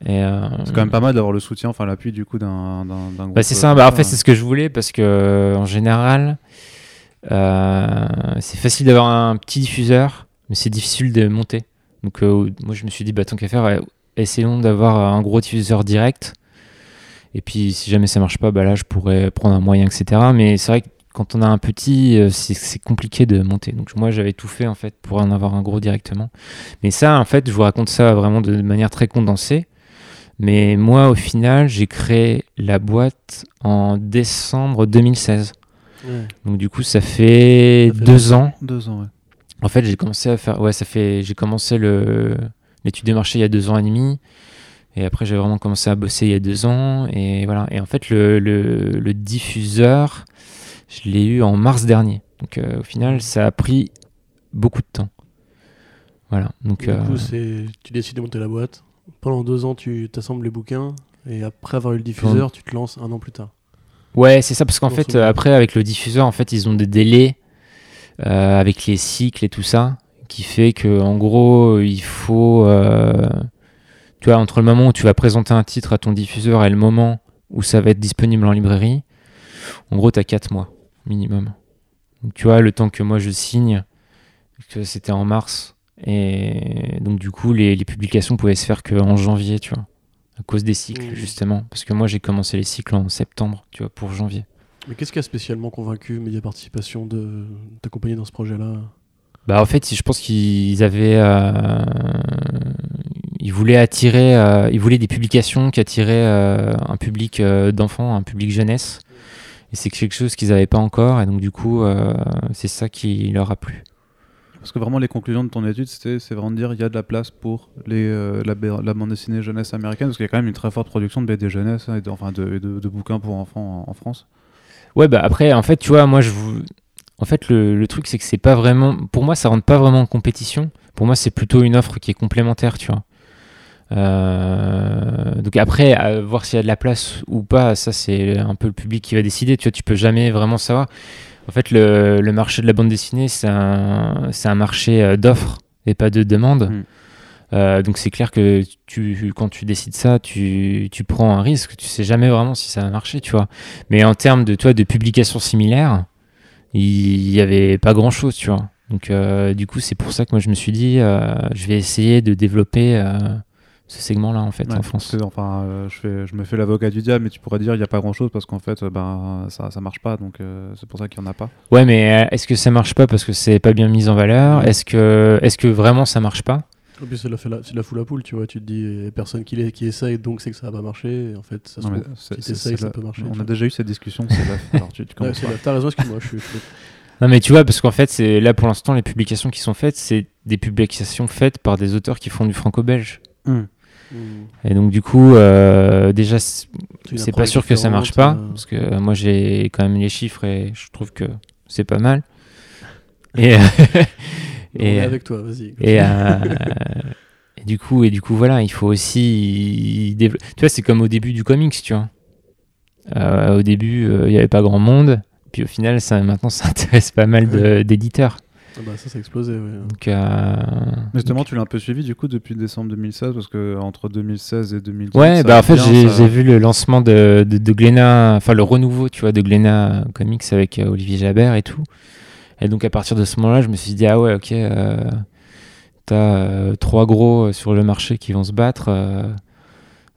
Euh, C'est quand même pas mal d'avoir le soutien, enfin l'appui du coup d'un groupe. Bah, c'est ça, bah, en fait c'est ce que je voulais parce que en général euh, c'est facile d'avoir un petit diffuseur mais c'est difficile de monter. Donc euh, moi je me suis dit bah tant qu'à faire essayons d'avoir un gros diffuseur direct et puis si jamais ça marche pas bah là je pourrais prendre un moyen etc. Mais c'est vrai que quand on a un petit euh, c'est compliqué de monter. Donc moi j'avais tout fait en fait pour en avoir un gros directement. Mais ça en fait je vous raconte ça vraiment de manière très condensée. Mais moi, au final, j'ai créé la boîte en décembre 2016. Ouais. Donc du coup, ça fait, Ça fait deux ans. Deux ans, ouais. En fait, j'ai commencé à faire. Ouais, ça fait. J'ai commencé le l'étude de marché il y a deux ans et demi. Et après, j'ai vraiment commencé à bosser il y a deux ans. Et voilà. Et en fait, le, le, le diffuseur, je l'ai eu en mars dernier. Donc euh, au final, ça a pris beaucoup de temps. Voilà. Donc Du euh, coup, c'est tu décides de monter la boîte. Pendant deux ans, tu t'assembles les bouquins. Et après avoir eu le diffuseur, tu te lances un an plus tard. Ouais, c'est ça, parce qu'en fait, euh, après, avec le diffuseur, en fait, ils ont des délais euh, avec les cycles et tout ça, qui fait que, en gros, il faut. euh, tu vois, entre le moment où tu vas présenter un titre à ton diffuseur et le moment où ça va être disponible en librairie, en gros, tu as 4 mois minimum. Donc, tu vois, le temps que moi je signe, que c'était en mars, et donc, du coup, les, les publications pouvaient se faire qu'en janvier, tu vois, à cause des cycles, Mhm. justement. Parce que moi, j'ai commencé les cycles en septembre, tu vois, pour janvier. Mais qu'est-ce qui a spécialement convaincu Média Participation de t'accompagner dans ce projet-là? Bah en fait, je pense qu'ils avaient, euh, ils voulaient attirer, euh, ils voulaient des publications qui attiraient euh, un public euh, d'enfants, un public jeunesse. Et c'est quelque chose qu'ils n'avaient pas encore, et donc du coup, c'est ça qui leur a plu. Parce que vraiment, les conclusions de ton étude, c'est vraiment de dire il y a de la place pour les, la, ba- la bande dessinée jeunesse américaine, parce qu'il y a quand même une très forte production de BD jeunesse, hein, et de, enfin de, et de, de bouquins pour enfants en, en France. Ouais, bah après, en fait, tu vois, moi, je vous... En fait, le, le truc, c'est que c'est pas vraiment... Pour moi, ça rentre pas vraiment en compétition. Pour moi, c'est plutôt une offre qui est complémentaire, tu vois. Euh, Donc après, à voir s'il y a de la place ou pas, ça, c'est un peu le public qui va décider. Tu vois, tu peux jamais vraiment savoir. En fait, le, le marché de la bande dessinée, c'est un, un marché euh, d'offres et pas de demande. Mm. Euh, donc c'est clair que tu, quand tu décides ça, tu, tu prends un risque. Tu sais jamais vraiment si ça va marcher, tu vois. Mais en termes de, toi, de publications similaires, il y avait pas grand chose, tu vois. Donc, euh, du coup, c'est pour ça que moi je me suis dit, je vais essayer de développer ce segment-là en fait Ouais, en France. enfin, euh, je, fais, je me fais l'avocat du diable, mais tu pourrais dire il n'y a pas grand chose parce qu'en fait, euh, ben, ça, ça marche pas, donc euh, c'est pour ça qu'il n'y en a pas. Ouais, mais euh, est-ce que ça marche pas parce que c'est pas bien mis en valeur? Est-ce que, est-ce que vraiment ça marche pas? En plus, c'est la, la, la foule à poule, tu vois. Tu te dis, personne qui, essaye, donc c'est que ça va pas marcher. Et en fait, ça se Non, si c'est- t'essayes, ça la- peut marcher. On a vois. déjà eu cette discussion, c'est la- Alors, tu, tu Ouais, T'as raison, excuse-moi, je suis. je suis- Non, mais tu vois, parce qu'en fait, c'est là pour l'instant, les publications qui sont faites, c'est des publications faites par des auteurs qui font du franco-belge. Hum. Et donc, du coup, euh, déjà, c'est pas sûr que ça marche pas, euh, parce que moi j'ai quand même les chiffres et je trouve que c'est pas mal. Et, euh, avec toi, vas-y. et, euh, et du coup, et du coup, voilà, il faut aussi. Tu vois, c'est comme au début du comics, tu vois. Au début, il n'y avait pas grand monde, puis au final, ça, maintenant, ça intéresse pas mal d'éditeurs. Ah bah, ça, ça a explosé. Donc, euh, Justement, tu l'as un peu suivi du coup depuis décembre 2016 parce que entre 2016 et 2018. Ouais, bah en fait, j'ai ça- vu le lancement de, de, de Glénat, enfin le renouveau, tu vois, de Glénat Comics avec euh, Olivier Jabert et tout. Et donc à partir de ce moment-là, je me suis dit, ah ouais, ok, euh, t'as euh, trois gros euh, sur le marché qui vont se battre. euh,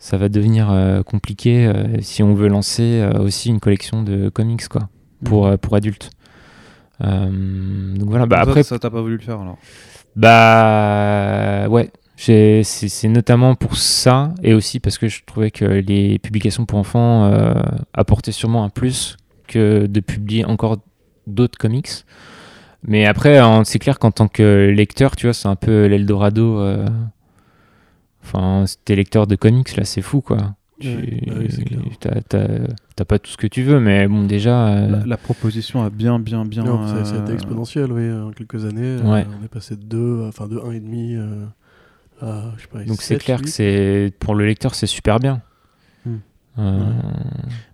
ça va devenir euh, compliqué euh, si on veut lancer euh, aussi une collection de comics, quoi, pour, euh, pour adultes. Euh, donc voilà, bah après, ça t'as pas voulu le faire alors. bah ouais, c'est notamment pour ça et aussi parce que je trouvais que les publications pour enfants euh, apportaient sûrement un plus que de publier encore d'autres comics. Mais après, en- c'est clair qu'en tant que lecteur, tu vois, c'est un peu l'Eldorado. euh, Enfin, si t'es lecteur de comics, là, c'est fou, quoi. Tu- Ouais, bah oui, t'as pas tout ce que tu veux, mais bon, déjà. euh, La, la proposition a bien, bien, bien. Non, ça, ça a été euh, exponentiel, oui, en quelques années. euh, Ouais. on est passé de 2, enfin de 1,5 euh, à, je sais pas, donc c'est 7, clair 8. que c'est pour le lecteur, c'est super bien. Hmm. Euh,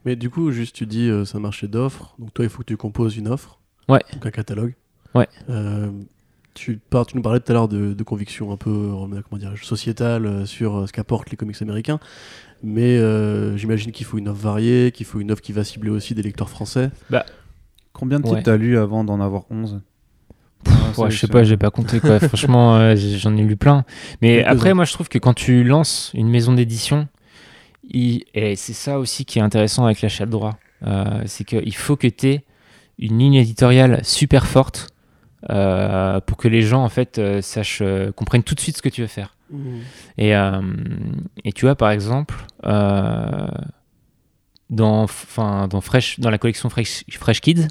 Mais du coup, juste tu dis, euh, c'est un marché d'offres, donc toi, il faut que tu composes une offre, Ouais. donc un catalogue. Ouais. Euh, tu, par- tu nous parlais tout à l'heure de, de convictions un peu, euh, comment dirais sociétales euh, sur euh, ce qu'apportent les comics américains, mais euh, j'imagine qu'il faut une offre variée, qu'il faut une offre qui va cibler aussi des lecteurs français. Combien de titres Ouais. t'as lu avant d'en avoir 11 Ouais, je sais pas, j'ai pas compté quoi. Franchement, euh, j'en ai lu plein. Mais après, moi, je trouve que quand tu lances une maison d'édition, il- et c'est ça aussi qui est intéressant avec l'achat de droit, euh, c'est qu'il faut que tu aies une ligne éditoriale super forte euh, pour que les gens en fait euh, sachent, euh, comprennent tout de suite ce que tu veux faire. Et, euh, et tu vois, par exemple, dans, enfin, dans, Fresh, dans la collection Fresh, Fresh Kids,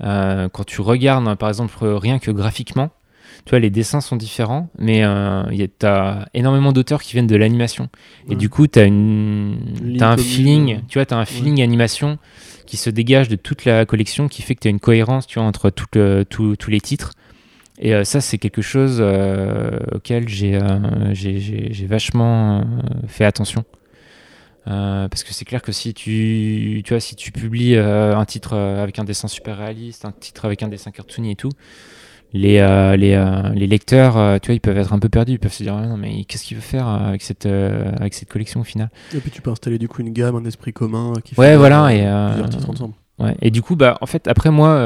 quand tu regardes, par exemple, rien que graphiquement, tu vois, les dessins sont différents, mais tu as énormément d'auteurs qui viennent de l'animation. Et Ouais. du coup, tu as, une, ligne t'as un feeling, euh, tu vois, as un feeling animation qui se dégage de toute la collection, qui fait que tu as une cohérence, tu vois, entre tout le- tout- tous les titres. Et euh, ça, c'est quelque chose euh, auquel j'ai euh, vachement euh, fait attention. Euh, parce que c'est clair que si tu, tu vois, si tu publies euh, un titre euh, avec un dessin super réaliste, un titre avec un dessin cartoony et tout, les, euh, les, euh, les lecteurs, euh, tu vois, ils peuvent être un peu perdus. Ils peuvent se dire, Ah non, mais qu'est-ce qu'il veut faire avec cette, avec cette collection au final? Et puis tu peux installer du coup une gamme, un esprit commun qui Ouais, fait voilà, euh, et, plusieurs titres ensemble. Ouais. Et du coup, bah, en fait, après moi,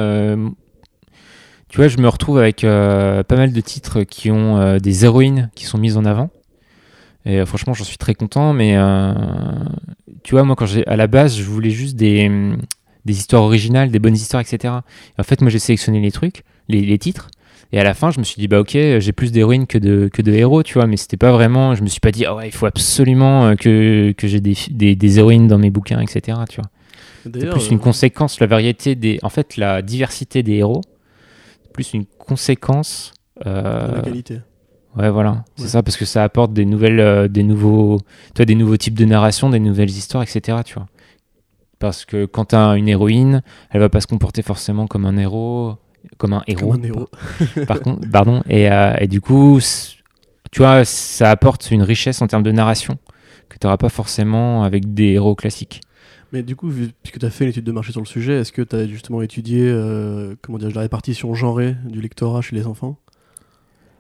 tu vois, je me retrouve avec pas mal de titres qui ont des héroïnes qui sont mises en avant. Et franchement, j'en suis très content. Mais tu vois, moi, quand j'ai à la base, je voulais juste des, des histoires originales, des bonnes histoires, etc. Et en fait, moi, j'ai sélectionné les trucs, les, les titres. Et à la fin, je me suis dit, bah ok, j'ai plus d'héroïnes que de, que de héros, tu vois. Mais c'était pas vraiment. Je me suis pas dit, ah ouais, il faut absolument euh, que, que j'ai des, des, des héroïnes dans mes bouquins, etc. Tu vois. C'est plus une euh, conséquence, la variété des. En fait, la diversité des héros, c'est plus une conséquence. euh, la qualité. Ouais, voilà, c'est ça, parce que ça apporte des nouvelles, euh, des nouveaux, tu des nouveaux types de narration, des nouvelles histoires, etc. Tu vois. Parce que quand t'as une héroïne, elle va pas se comporter forcément comme un héros, comme un héros. Comme un héros. Par contre, pardon. Et, euh, et du coup, tu vois, ça apporte une richesse en termes de narration que tu n'auras pas forcément avec des héros classiques. Mais du coup, vu- puisque tu as fait une étude de marché sur le sujet, est-ce que tu as justement étudié euh, comment dire, la répartition genrée du lectorat chez les enfants?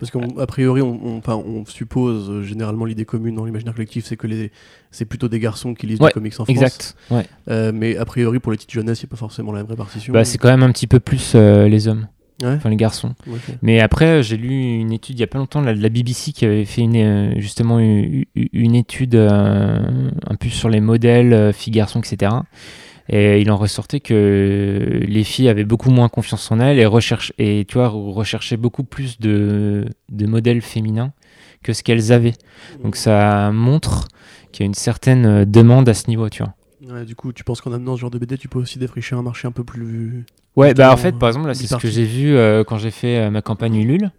Parce qu'a priori, on, on- enfin, on suppose euh, généralement l'idée commune dans l'imaginaire collectif, c'est que les, c'est plutôt des garçons qui lisent Ouais, du comics en France. Exact. Ouais. Euh, mais a priori, pour les petites jeunesse, il n'y a pas forcément la même répartition. Bah, c'est quand même un petit peu plus euh, les hommes, Ouais. enfin les garçons. Mais après, j'ai lu une étude il y a pas longtemps la BBC qui avait fait une, justement une, une étude un peu sur les modèles filles-garçons, etc. Et il en ressortait que les filles avaient beaucoup moins confiance en elles et, et tu vois, recherchaient beaucoup plus de, de modèles féminins que ce qu'elles avaient. Donc ça montre qu'il y a une certaine demande à ce niveau, tu vois. Ouais, du coup, tu penses qu'en amenant ce genre de BD, tu peux aussi défricher un marché un peu plus. Ouais, bah en fait, par exemple, là, c'est ce que j'ai vu euh, quand j'ai fait euh, ma campagne Ulule.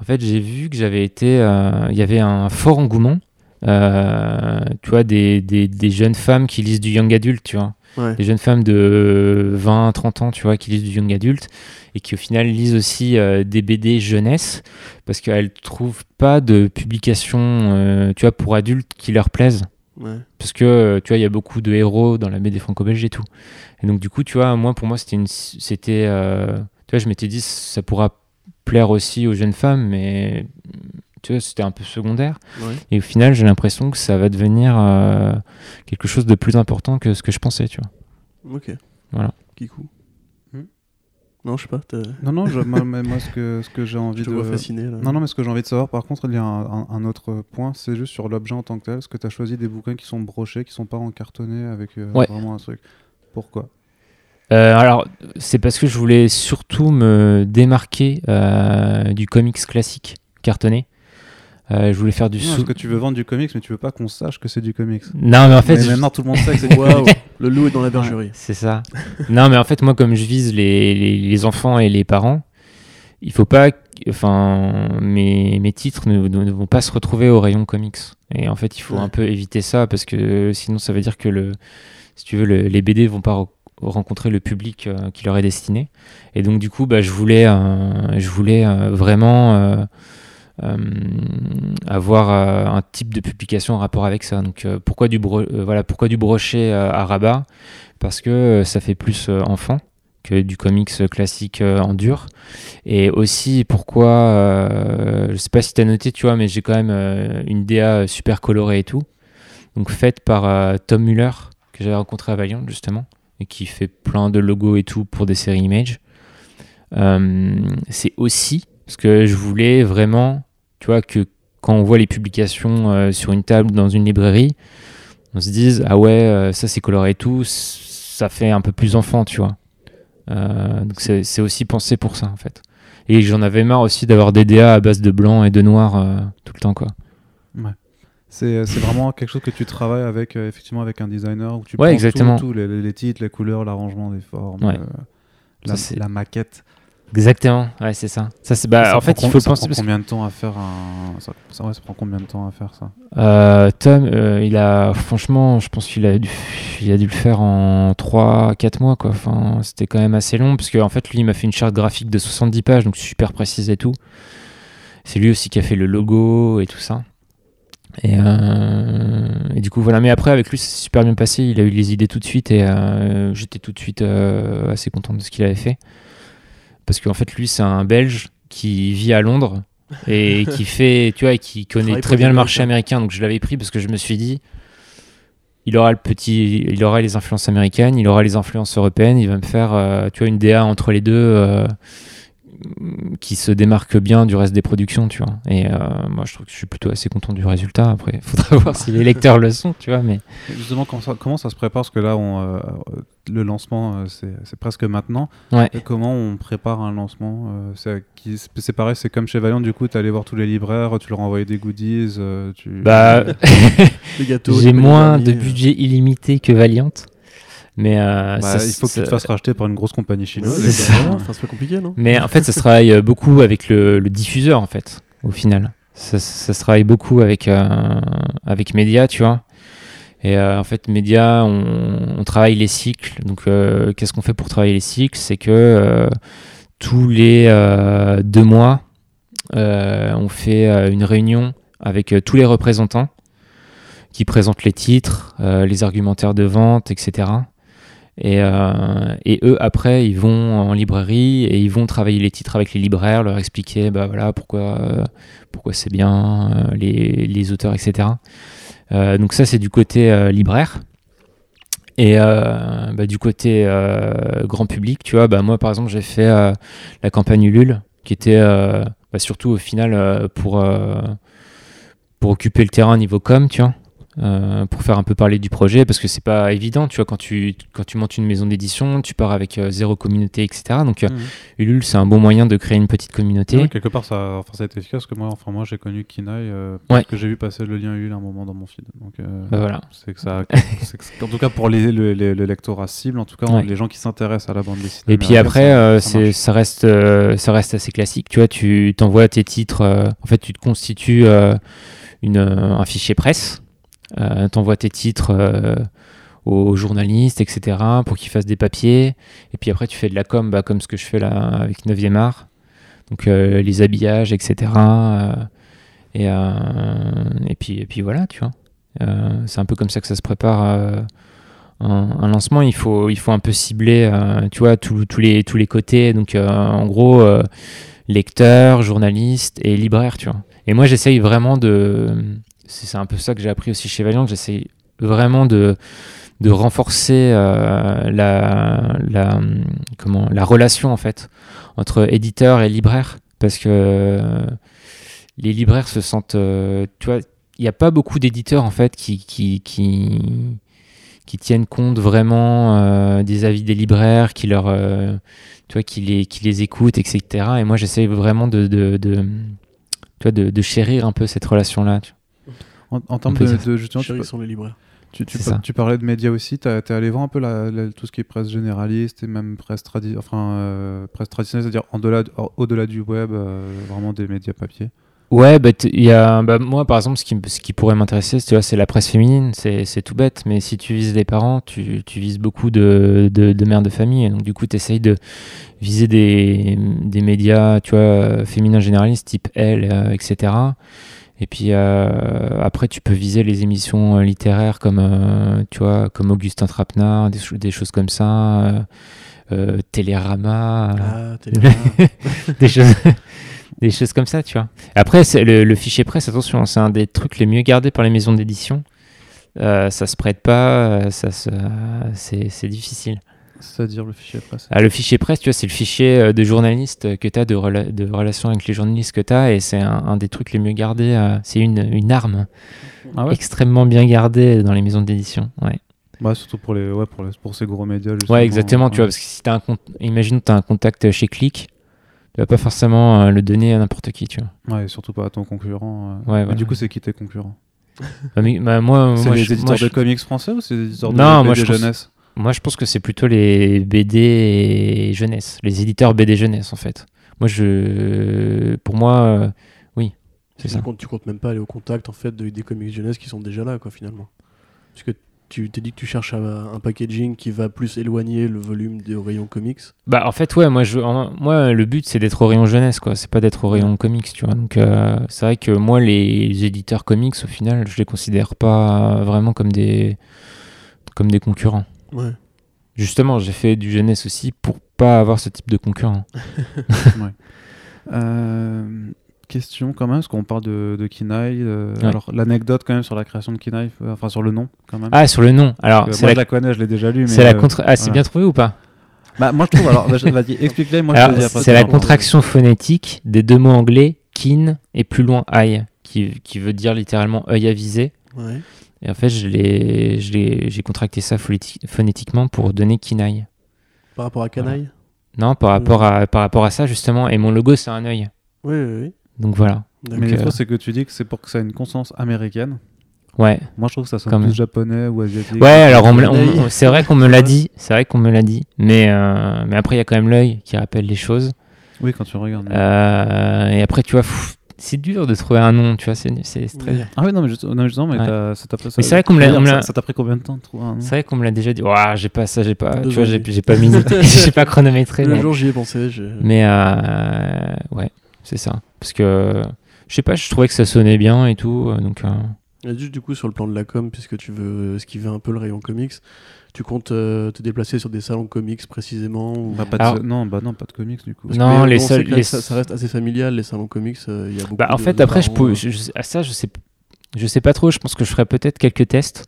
En fait, j'ai vu que j'avais été. euh, Il y avait un fort engouement. Euh, tu vois, des, des, des jeunes femmes qui lisent du young adult, tu vois. Ouais. Des jeunes femmes de 20, 30 ans, tu vois, qui lisent du young adult et qui au final lisent aussi euh, des BD jeunesse parce qu'elles trouvent pas de publication, euh, tu vois, pour adultes qui leur plaisent Ouais. parce que tu vois il y a beaucoup de héros dans la BD franco-belge et tout et donc du coup tu vois moi pour moi c'était une c'était euh, tu vois je m'étais dit ça pourra plaire aussi aux jeunes femmes mais tu vois c'était un peu secondaire Ouais. et au final j'ai l'impression que ça va devenir euh, quelque chose de plus important que ce que je pensais tu vois Ok. Voilà. Kikou. Hmm. Non, je sais pas. Non, non, je- moi, moi, moi, ce que, ce que j'ai envie Je te de. vois fasciné là. Non, non, mais ce que j'ai envie de savoir, par contre, il y a un, un- un autre point, c'est juste sur l'objet en tant que tel. Est-ce que tu as choisi des bouquins qui sont brochés, qui sont pas encartonnés avec euh, Ouais. vraiment un truc? Pourquoi? Euh, alors c'est parce que je voulais surtout me démarquer euh, du comics classique cartonné Euh, je voulais faire du Non, sous. parce que tu veux vendre du comics, mais tu veux pas qu'on sache que c'est du comics. Non, mais en fait, mais je- maintenant tout le monde sait que c'est comics. le loup est dans la bergerie. c'est ça. non, mais en fait, moi, comme je vise les, les, les enfants et les parents, il faut pas. Enfin, mes, mes titres ne, vont pas se retrouver au rayon comics. Et en fait, il faut Ouais. un peu éviter ça parce que sinon, ça veut dire que le, si tu veux, le- les BD vont pas re- rencontrer le public euh, qui leur est destiné. Et donc, du coup, bah, je voulais, euh, je voulais euh, vraiment avoir euh, un type de publication en rapport avec ça. Donc, euh, pourquoi du, euh, voilà, pourquoi du brochet euh, à rabat? Parce que euh, ça fait plus euh, enfant que du comics classique euh, en dur. Et aussi, pourquoi, euh, je sais pas si tu as noté, tu vois, mais j'ai quand même euh, une DA super colorée et tout. Donc, faite par euh, Tom Muller, que j'avais rencontré à Valiant, justement, et qui fait plein de logos et tout pour des séries Image. Euh, c'est aussi parce que je voulais vraiment, tu vois, que quand on voit les publications euh, sur une table dans une librairie, on se dise ah ouais, euh, ça c'est coloré et tout, ça fait un peu plus enfant, tu vois. Euh, donc c'est aussi pensé pour ça en fait. Et j'en avais marre aussi d'avoir des DA à base de blanc et de noir tout le temps quoi. C'est c'est vraiment quelque chose que tu travailles avec, euh, effectivement, avec un designer où tu Ouais, penses exactement. tout, tout, les, les titres, les couleurs, l'arrangement des formes, Ouais. euh, la, la maquette. Exactement, ouais c'est ça. Ça c'est bah Ça en fait il faut ça penser prend combien de temps à faire un. Ça, ça, ouais, ça prend combien de temps à faire ça? Euh, Tom, euh, il a franchement, je pense qu'il a dû, il a dû le faire en 3-4 mois quoi. Enfin, c'était quand même assez long parce qu'en fait lui il m'a fait une charte graphique de 70 pages donc super précise et tout. C'est lui aussi qui a fait le logo et tout ça. Et, euh, et du coup voilà. Mais après avec lui c'est super bien passé. Il a eu les idées tout de suite et euh, j'étais tout de suite euh, assez content de ce qu'il avait fait parce qu'en fait lui c'est un Belge qui vit à Londres et qui fait, tu vois, qui connaît très bien le marché américain. Donc je l'avais pris parce que je me suis dit, il aura le petit, il aura les influences américaines, il aura les influences européennes, il va me faire, euh, tu vois, une DA entre les deux euh, qui se démarque bien du reste des productions, tu vois. Et euh, moi, je trouve que je suis plutôt assez content du résultat. Après, il faudra voir si les lecteurs le sont, tu vois. Mais Justement, comment ça, comment ça se prépare? Parce que là, on, euh, le lancement, euh, c'est c'est presque maintenant. ouais. Et comment on prépare un lancement C'est qui- c'est pareil, c'est comme chez Valiant, du coup, tu allé voir tous les libraires, tu leur envoyais des goodies. tu... Bah, j'ai moins de budget illimité que Valiant. Mais euh, Bah, ça- il faut que ça- tu te fasses racheter par une grosse compagnie Ouais, chinoise. c'est c'est pas compliqué, non? Mais en fait, ça se travaille euh, beaucoup avec le, le diffuseur, en fait, au final. Ça, ça se travaille beaucoup avec, euh, avec Média, tu vois. Et euh, en fait, Média, on, on travaille les cycles. Donc, euh, qu'est-ce qu'on fait pour travailler les cycles? C'est que euh, tous les euh, deux mois, euh, on fait euh, une réunion avec euh, tous les représentants qui présentent les titres, euh, les argumentaires de vente, etc. Et, euh, et eux, après, ils vont en librairie et ils vont travailler les titres avec les libraires, leur expliquer bah, voilà, pourquoi, euh, pourquoi c'est bien, euh, les, les auteurs, etc. Donc ça, c'est du côté libraire. Et bah, du côté grand public, tu vois, bah, moi, par exemple, j'ai fait la campagne Ulule, qui était bah, surtout au final pour, pour occuper le terrain niveau com, tu vois. Euh, pour faire un peu parler du projet parce que c'est pas évident tu vois quand tu quand tu montes une maison d'édition tu pars avec euh, zéro communauté etc donc euh, Mhm. Ulule c'est un bon moyen de créer une petite communauté Ouais, quelque part, ça, enfin, ça a été efficace parce que moi, enfin, moi j'ai connu Kinaï euh, parce Ouais. que j'ai vu passer le lien Ulule à un moment dans mon feed. Donc, euh, Bah, voilà c'est que ça, que- en tout cas pour les, le, le- le lectorat cible, en tout cas Ouais. les gens qui s'intéressent à la bande dessinée. Et puis après, ça- euh, reste, euh, ça reste assez classique. Tu vois, tu t'envoies tes titres. euh, en fait, tu te constitues une, un fichier presse. Euh, t'envoies tes titres euh, aux journalistes, etc., pour qu'ils fassent des papiers. Et puis après, tu fais de la com, bah, comme ce que je fais là avec 9e art. Donc euh, les habillages, etc. et, euh, et, puis, et puis voilà, tu vois. C'est un peu comme ça que ça se prépare. un, lancement, il faut, il faut un peu cibler, tu vois, tous les, tous les côtés. Donc, en gros, euh, lecteur, journaliste et libraire, tu vois. Et moi, j'essaye vraiment de. C'est un peu ça que j'ai appris aussi chez Valiant. J'essaye vraiment de, de renforcer euh, la, comment, la relation, en fait, entre éditeur et libraire. Parce que les libraires se sentent. euh, tu vois, il n'y a pas beaucoup d'éditeurs, en fait, qui. qui, qui tiennent compte vraiment euh, des avis des libraires, qui leur, tu vois, qui les, qui les écoutent, etc. Et moi, j'essaie vraiment de, de, tu vois, de, chérir un peu cette relation-là. tu En, en termes de, justement, tu, sont les libraires. tu, tu C'est par- ça. tu parlais de médias aussi. Tu es allé voir un peu la- la- tout ce qui est presse généraliste et même presse, tradi enfin, euh, presse traditionnelle, c'est-à-dire au-delà du web, euh, vraiment des médias papier. Ouais, bah, y a, bah, moi par exemple, ce qui, ce qui pourrait m'intéresser, tu vois, c'est la presse féminine, c'est tout bête, mais si tu vises les parents, tu, tu vises beaucoup de, de, de mères de famille, et donc du coup, tu essayes de viser des, des médias, tu vois, féminins généralistes, type Elle, euh, etc. Et puis euh, après, tu peux viser les émissions euh, littéraires comme, euh, tu vois, comme Augustin Trapenard, des, cho- des choses comme ça, euh, Télérama. Ah, Télérama. des choses des choses comme ça tu vois après le, le fichier presse attention c'est un des trucs les mieux gardés par les maisons d'édition ça se prête pas ça c'est difficile C'est-à-dire le fichier presse. Ah, le fichier presse tu vois c'est le fichier euh, de journaliste que tu as de, rela- de relation avec les journalistes que tu as et c'est un, un des trucs les mieux gardés euh, c'est une, une arme Ah ouais extrêmement bien gardée dans les maisons d'édition ouais Bah, Surtout pour, les, ouais, pour, les- pour ces gros médias. justement. Ouais, exactement, tu vois, parce que si t'as un compte, imagine tu as un contact chez Click, tu vas pas forcément euh, le donner à n'importe qui, tu vois. Ouais, et surtout pas à ton concurrent. euh. Ouais, Mais voilà. du coup, c'est qui tes concurrents? Bah, mais- bah, moi, C'est moi, les je, éditeurs moi, de je- comics français ou c'est les éditeurs de Non, BD moi, je jeunesse? Moi, je pense que c'est plutôt les BD jeunesse, les éditeurs BD jeunesse, en fait. Moi, je, pour moi, euh, oui, c'est Tu ça. comptes, tu comptes même pas aller au contact en fait de- des comics jeunesse qui sont déjà là quoi finalement. Parce que tu t'es dit que tu cherches un, un packaging qui va plus éloigner le volume des rayons comics. Bah, en fait, ouais, moi, je, en- moi le but, c'est d'être au rayon jeunesse, quoi. C'est pas d'être au rayon comics, tu vois. Donc, euh, c'est vrai que moi, les éditeurs comics, au final, je les considère pas vraiment comme des, comme des concurrents. Ouais. Justement, j'ai fait du jeunesse aussi pour pas avoir ce type de concurrent. Euh, question quand même, parce qu'on parle de, de Kinaï. euh, Ouais. Alors, l'anecdote quand même sur la création de Kinaï, euh, enfin sur le nom quand même. Ah, sur le nom. Alors, c'est moi, la, je la connais, je l'ai déjà lu. c'est la contra- Ah, c'est voilà. bien trouvé ou pas? Bah, moi, je trouve. Alors, vas-y, explique-les. C'est la contraction phonétique des deux mots anglais kin et plus loin eye, qui, qui veut dire littéralement œil avisé. Ouais. Et en fait, je l'ai- je l'ai- j'ai contracté ça phonéti- phonétiquement pour donner kinaï. Par rapport à Canaille. Non, par rapport, à, par rapport à ça, justement. Et mon logo, c'est un œil. Oui, oui, oui. Donc voilà. Mais le euh, c'est que tu dis que c'est pour que ça ait une conscience américaine. Ouais. Moi, je trouve que ça sonne Quand plus japonais ou asiatique. Ouais, alors c'est vrai qu'on me l'a dit. C'est vrai qu'on me l'a dit. Mais, euh, mais après, il y a quand même l'œil qui rappelle les choses. Oui, quand tu regardes. Euh, et après, tu vois, pff, c'est dur de trouver un nom, tu vois, c'est très Ouais. dur. Ah oui, non, mais, juste- non, mais justement, mais Ouais. ça t'a pris. Mais c'est vrai qu'on me l'a- Ça t'a pris combien de temps de trouver un nom C'est vrai qu'on me l'a déjà dit. Ouah, j'ai pas ça, j'ai pas, Deux tu vois, j'ai pas minuté, j'ai pas chronométré. Le mais- jour j'y ai pensé. Mais euh, ouais, c'est ça. Parce que je sais pas, je trouvais que ça sonnait bien et tout. euh, Donc euh, Et juste du coup sur le plan de la com, puisque tu veux esquiver un peu le rayon comics, tu comptes euh, te déplacer sur des salons comics précisément ou... Bah, pas de- Alors- Non, bah non, pas de comics du coup. Non, les seuls- les- ça, ça reste assez familial les salons comics. euh, Il y a beaucoup. bah, en de- fait, de après, je peux, euh, je, je- à ça, je sais, je sais pas trop. Je pense que je ferai peut-être quelques tests.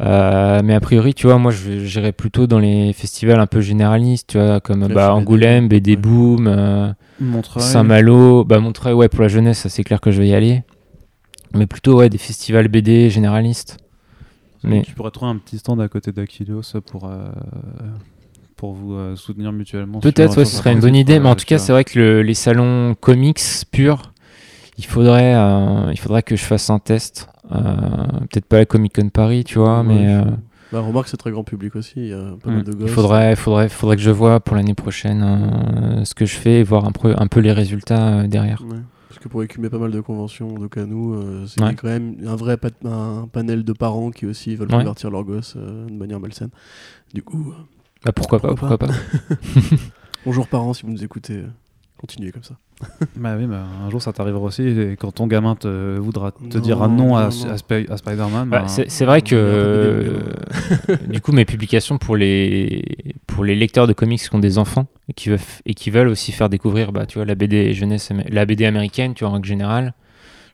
Euh, mais a priori, tu vois, moi, je j'irai plutôt dans les festivals un peu généralistes, tu vois, comme bah, Angoulême, BD ouais. Boom, euh. Saint-Malo, bah, Montreuil, ouais, pour la jeunesse, ça c'est clair que je vais y aller. Mais plutôt, ouais, des festivals BD généralistes. Mais Tu pourrais trouver un petit stand à côté d'Aquilios pour, euh, pour vous euh, soutenir mutuellement. Peut-être, ouais, ce serait une bonne idée, mais en euh, tout cas, c'est vrai que le- les salons comics purs, il faudrait, euh, il faudrait que je fasse un test. Euh, Peut-être pas la Comic Con Paris, tu vois, ouais, mais je- euh, Bah, remarque, c'est très grand public aussi. Il y a pas mal de il faudrait, faudrait, faudrait que je vois pour l'année prochaine euh, ce que je fais et voir un peu, un peu les résultats euh, derrière. Ouais. Que pour écumer pas mal de conventions de canaux, euh, c'est Ouais. quand même un vrai pa- un panel de parents qui aussi veulent Ouais. convertir leurs gosses euh, de manière malsaine. Du coup, euh, Bah, pourquoi, pas, Pourquoi pourquoi pas. bonjour parents si vous nous écoutez, euh, continuez comme ça. Bah oui, bah, un jour ça t'arrivera aussi. Et quand ton gamin te voudra te Non, dire un nom à, non, non. à à Spider-Man, Bah, bah, c'est vrai que euh, du coup mes publications pour les pour les lecteurs de comics qui ont des enfants et qui veulent et qui veulent aussi faire découvrir bah tu vois la BD jeunesse la BD américaine tu vois en règle générale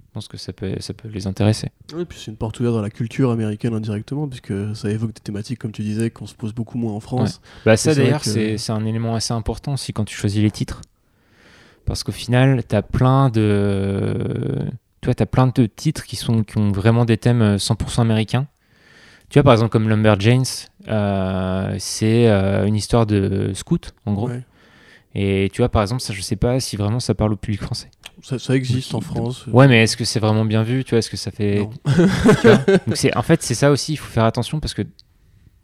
je pense que ça peut ça peut les intéresser Et puis c'est une porte ouverte dans la culture américaine indirectement, puisque ça évoque des thématiques, comme tu disais, qu'on se pose beaucoup moins en France. bah ça d'ailleurs que- c'est c'est un élément assez important aussi quand tu choisis les titres parce qu'au final tu as plein de tu vois t'as plein de titres qui sont qui ont vraiment des thèmes euh, 100% américains tu vois par exemple comme Lumberjanes euh, c'est euh, une histoire de scout en gros Ouais. Et tu vois, par exemple, ça, je sais pas si vraiment ça parle au public français. Ça, ça existe en France. Ouais, mais est-ce que c'est vraiment bien vu Tu vois, est-ce que ça fait. Non. Tu vois Donc c'est, en fait, c'est ça aussi, il faut faire attention parce que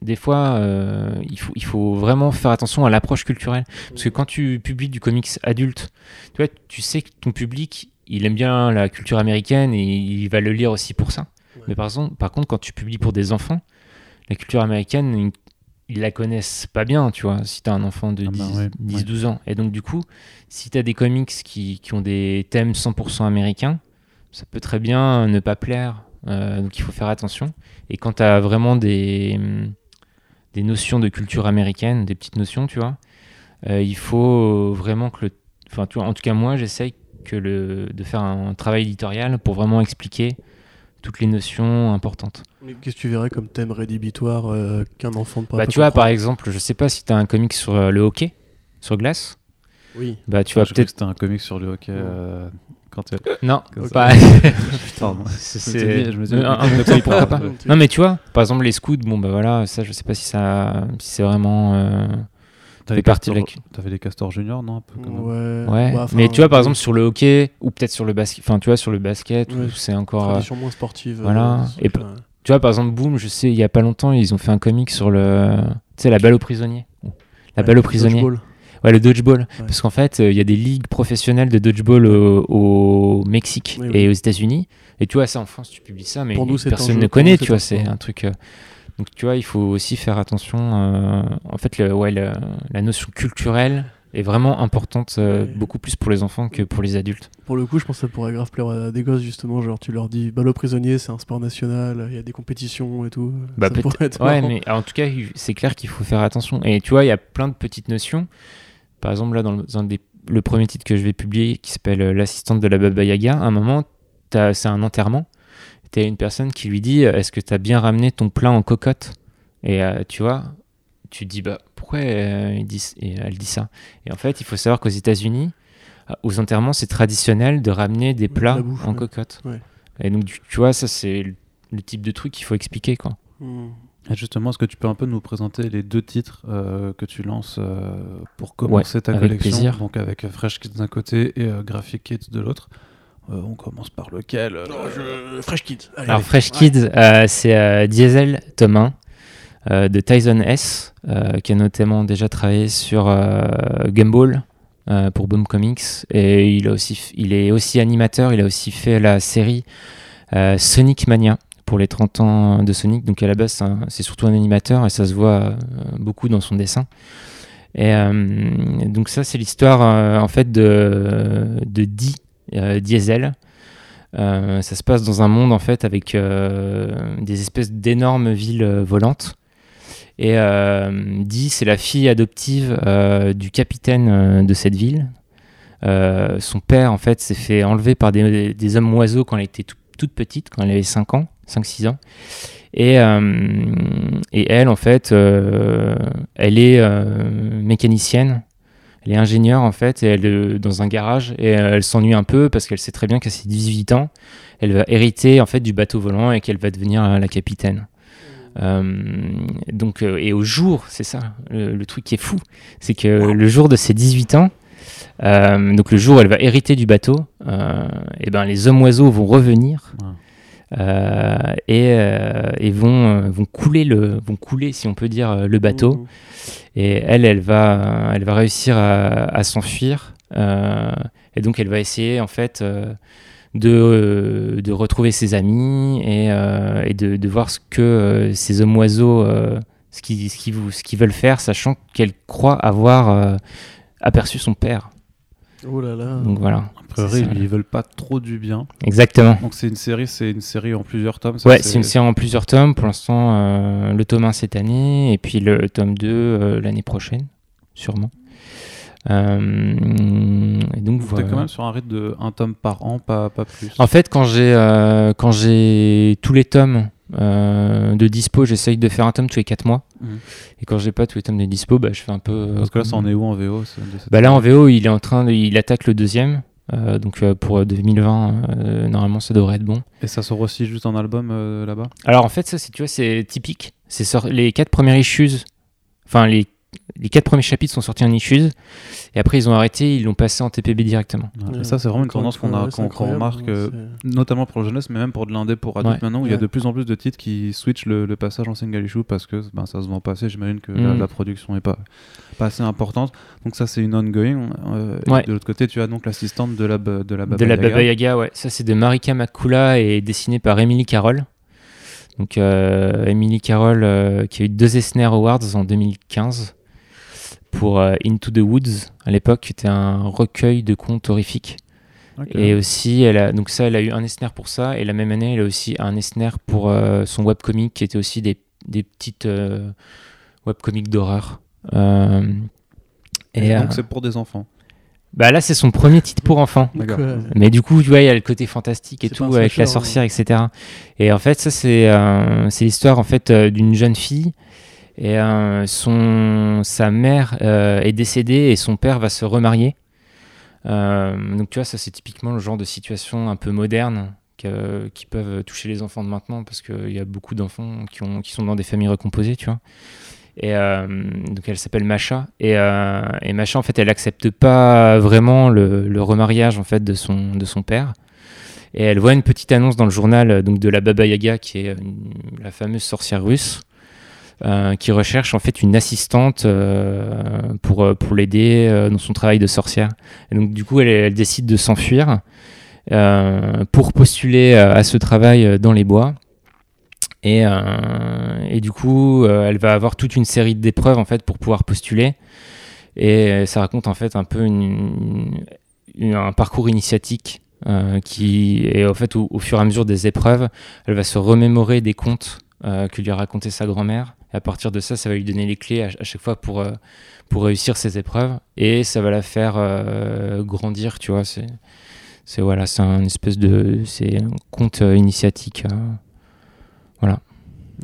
des fois, euh, il, faut, il faut vraiment faire attention à l'approche culturelle. Parce que quand tu publies du comics adulte, tu vois, tu sais que ton public, il aime bien la culture américaine et il va le lire aussi pour ça. Ouais. Mais par, exemple, par contre, quand tu publies pour des enfants, la culture américaine, ils, la connaissent pas bien, tu vois, si tu as un enfant de Ah bah 10, ouais, 10-12 ans. Et donc, du coup, si tu as des comics qui, qui ont des thèmes 100% américains, ça peut très bien ne pas plaire. Euh, donc, il faut faire attention. Et quand tu as vraiment des, hum, des notions de culture américaine, des petites notions, tu vois, euh, il faut vraiment que le. Enfin, tu vois, en tout cas, moi, j'essaye que le, de faire un travail éditorial pour vraiment expliquer toutes les notions importantes. Mais Qu'est-ce que tu verrais comme thème rédhibitoire euh, qu'un enfant ne pourrait Bah, pas tu vois, par exemple, je sais pas si tu as un comic sur euh, le hockey, sur glace. Oui. Bah, tu croyais que peut-être. un comic sur le hockey. euh, quand tu Non, pas. Putain, c'est. Je me pourquoi pas. Non, mais tu vois, par exemple, les scouts, bon, bah voilà, ça, je sais pas si ça. Si c'est vraiment. euh, T'avais de des castors juniors, non un peu quand même Ouais. Ouais, Bah, mais tu vois, par exemple, sur le hockey, ou peut-être sur le basket, enfin, tu vois, sur le basket, Ouais. c'est encore. euh, Tradition moins sportive. voilà. euh, Et ce truc-là. Tu vois, par exemple, Boom, je sais, il y a pas longtemps, ils ont fait un comic sur le. Tu sais, la balle aux prisonniers. La balle aux prisonniers. Ouais, le dodgeball. Ouais. Parce qu'en fait, euh, il y a des ligues professionnelles de dodgeball au, au Mexique Oui, et aux États-Unis. Et tu vois, ça en France, tu publies ça, mais personne ne connaît, tu vois, c'est un truc. euh, Donc, tu vois, il faut aussi faire attention. euh, En fait, le- ouais, le- la notion culturelle est vraiment importante, euh, Ouais. beaucoup plus pour les enfants que pour les adultes. Pour le coup, je pense que ça pourrait grave plaire à des gosses, justement. Genre, tu leur dis, balle aux prisonniers, c'est un sport national, il y a des compétitions et tout. Bah, ça peut-être- pourrait être Ouais, marrant. mais en tout cas, c'est clair qu'il faut faire attention. Et tu vois, il y a plein de petites notions. Par exemple, là, dans le, un des- le premier titre que je vais publier, qui s'appelle euh, L'assistante de la Baba Yaga, à un moment, c'est un enterrement. Tu as une personne qui lui dit euh, Est-ce que tu as bien ramené ton plat en cocotte? Et euh, tu vois, tu te dis bah, Pourquoi euh, il dit- et elle dit ça Et en fait, il faut savoir qu'aux États-Unis, aux enterrements, c'est traditionnel de ramener des de plats bouffe, en ouais. cocotte. Ouais. Et donc, tu, tu vois, ça, c'est le, le type de truc qu'il faut expliquer. quoi. Hmm. Et justement, est-ce que tu peux un peu nous présenter les deux titres euh, que tu lances euh, pour commencer ta avec collection plaisir. Donc avec Fresh Kids d'un côté et euh, Graphic Kids de l'autre. Euh, on commence par lequel euh, Non, je- Fresh Kid. Allez, Alors allez. Fresh Ouais. Kids, euh, c'est euh, Diesel Thomas euh, de Tyson S, euh, qui a notamment déjà travaillé sur euh, Gumball euh, pour Boom Comics. Et il, a aussi, f- il est aussi animateur, il a aussi fait la série euh, Sonic Mania pour les 30 ans de Sonic. Donc à la base, c'est surtout un animateur et ça se voit euh, beaucoup dans son dessin. Et euh, donc ça, c'est l'histoire euh, en fait de, de Dee, Diesel. Ça se passe dans un monde en fait avec des espèces d'énormes villes volantes. Et Dee, c'est la fille adoptive du capitaine de cette ville. Son père, en fait, s'est fait enlever par des, hommes oiseaux quand elle était tout- toute petite, quand elle avait 5 ans, 5-6 ans. Et, euh, et elle, en fait, euh, elle est euh, mécanicienne. Elle est ingénieure, en fait, et elle est dans un garage. Et elle s'ennuie un peu parce qu'elle sait très bien qu'à ses 18 ans, elle va hériter, en fait, du bateau volant et qu'elle va devenir la capitaine. Euh, donc, et au jour, c'est ça, le, le truc qui est fou, c'est que le jour de ses 18 ans, euh, donc le jour où elle va hériter du bateau, euh, et ben les hommes oiseaux vont revenir. Euh, et, euh, et vont, euh, vont couler le, vont couler si on peut dire le bateau. Hmm. Et elle, elle va, elle va réussir à, à s'enfuir. et donc, elle va essayer, en fait, de, de retrouver ses amis et, et de, de voir ce que ces hommes oiseaux, ce qu'ils ce veulent faire, sachant qu'elle croit avoir euh, aperçu son père. Oh là là. Donc voilà, A priori, ils veulent pas trop du bien. exactement. Donc c'est une série, c'est une série en plusieurs tomes. ça, Ouais, c'est une série en plusieurs tomes. Pour l'instant, euh, le tome 1 cette année et puis le tome 2 euh, l'année prochaine, sûrement. Euh, et donc T'es voilà. quand même sur un rythme de un tome par an, pas, pas plus. En fait, quand j'ai euh, quand j'ai tous les tomes de dispo, j'essaye de faire un tome tous les 4 mois. Mhm. Et quand j'ai pas tous les tomes de dispo, bah, je fais un peu. euh, Parce que là, ça en est où en VO Bah là en VO, il est en train, de- il attaque le deuxième. Euh, donc euh, pour 2020, euh, normalement ça devrait être bon. Et ça sort aussi juste en album là-bas? Alors en fait, ça, c'est, tu vois, c'est typique. C'est sor- les quatre premières issues, enfin les les quatre premiers chapitres sont sortis en issues et après ils ont arrêté, ils l'ont passé en TPB directement. Ouais, et ça, c'est vraiment une tendance qu'on a- remarque, euh, c'est- notamment pour le jeunesse, mais même pour de l'indé pour adultes Ouais. maintenant, où il y a de plus en plus de titres qui switchent le, le passage en single issue parce que ben, ça se vend pas assez. J'imagine que la, Mm. la production est pas, pas assez importante. Donc ça, c'est une ongoing. euh, et de l'autre côté, tu as donc l'assistante de la, de la Baba de la Yaga. Baba Yaga, ouais. Ça, c'est de Marika Makula et dessiné par Emily Carroll. Donc, euh, Emily Carroll, euh, qui a eu deux Eisner Awards en 2015 pour euh, Into the Woods, à l'époque, qui était un recueil de contes horrifiques. Et aussi, elle a, donc ça, elle a eu un Eisner pour ça. Et la même année, elle a aussi un Eisner pour euh, son webcomic, qui était aussi des, des petites euh, webcomics d'horreur. Euh, Et et donc euh, c'est pour des enfants. bah là, c'est son premier titre pour enfants. Mais du coup, tu vois, il y a le côté fantastique et tout avec la sorcière, etc. Et en fait, ça, c'est euh, c'est l'histoire en fait euh, d'une jeune fille. Et euh, son, sa mère euh, est décédée et son père va se remarier. Euh, donc tu vois, ça c'est typiquement le genre de situation un peu moderne qui peuvent toucher les enfants de maintenant parce qu'il y a beaucoup d'enfants qui, qui sont dans des familles recomposées, tu vois. Et donc elle s'appelle Macha et, et Macha en fait elle accepte pas vraiment le, le remariage en fait de son de son père et elle voit une petite annonce dans le journal donc de la Baba Yaga qui est la fameuse sorcière russe euh, qui recherche en fait une assistante euh, pour euh, pour l'aider dans son travail de sorcière et donc du coup elle, décide de s'enfuir pour postuler à ce travail dans les bois et, du coup, elle va avoir toute une série d'épreuves en fait pour pouvoir postuler. Et ça raconte en fait un peu un parcours initiatique qui est en fait au, au fur et à mesure des épreuves, elle va se remémorer des contes euh, que lui a raconté sa grand-mère. Et à partir de ça, ça va lui donner les clés à, à chaque fois pour, euh, pour réussir ses épreuves. Et ça va la faire euh, grandir, tu vois. C'est c'est voilà, c'est un espèce de c'est un conte euh, initiatique. euh,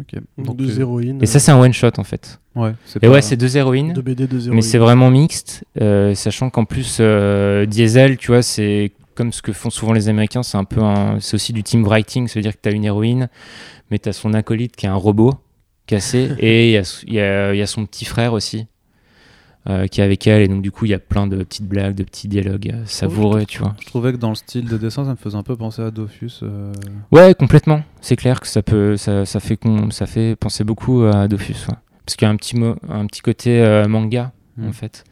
Ok. Donc Donc, deux euh, héroïnes. Et ça, c'est un one shot en fait. ouais, c'est Et ouais, c'est deux héroïnes, deux BD, deux héroïnes. mais c'est vraiment mixte, euh, sachant qu'en plus, euh, Diesel, tu vois, c'est comme ce que font souvent les Américains, c'est un peu un, c'est aussi du team writing, c'est-à-dire que tu as une héroïne, mais tu as son acolyte qui est un robot cassé, et il y y a- il y a son petit frère aussi. euh, qui est avec elle et donc du coup il y a plein de petites blagues de petits dialogues euh, savoureux tu vois Je trouvais que dans le style de dessin, ça me faisait un peu penser à Dofus. euh, ouais complètement c'est clair que ça peut ça, ça fait con- ça fait penser beaucoup à Dofus ouais. parce qu'il y a un petit mot un petit côté euh, manga en fait.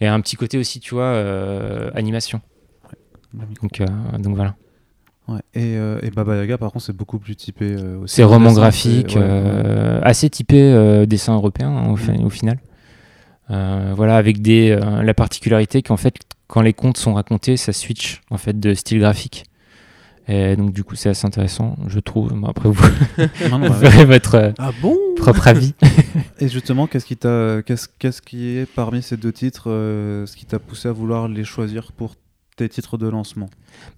Et un petit côté aussi, tu vois, animation. Donc, euh, donc voilà. Ouais. Et, euh, et Baba Yaga, par contre, c'est beaucoup plus typé euh, aussi. C'est roman graphique, c'est- ouais, ouais. euh, assez typé euh, dessin européen hein, au, Mm. au final. Euh, voilà, avec des, euh, la particularité qu'en fait, quand les contes sont racontés, ça switch en fait de style graphique. Et donc du coup, c'est assez intéressant, je trouve. Bon, après, vous Non, non, ouais. ferez votre euh, Ah bon? propre avis. Et justement, qu'est-ce qui t'a, qu'est-ce, qu'est-ce qui est parmi ces deux titres, euh, ce qui t'a poussé à vouloir les choisir pour tes titres de lancement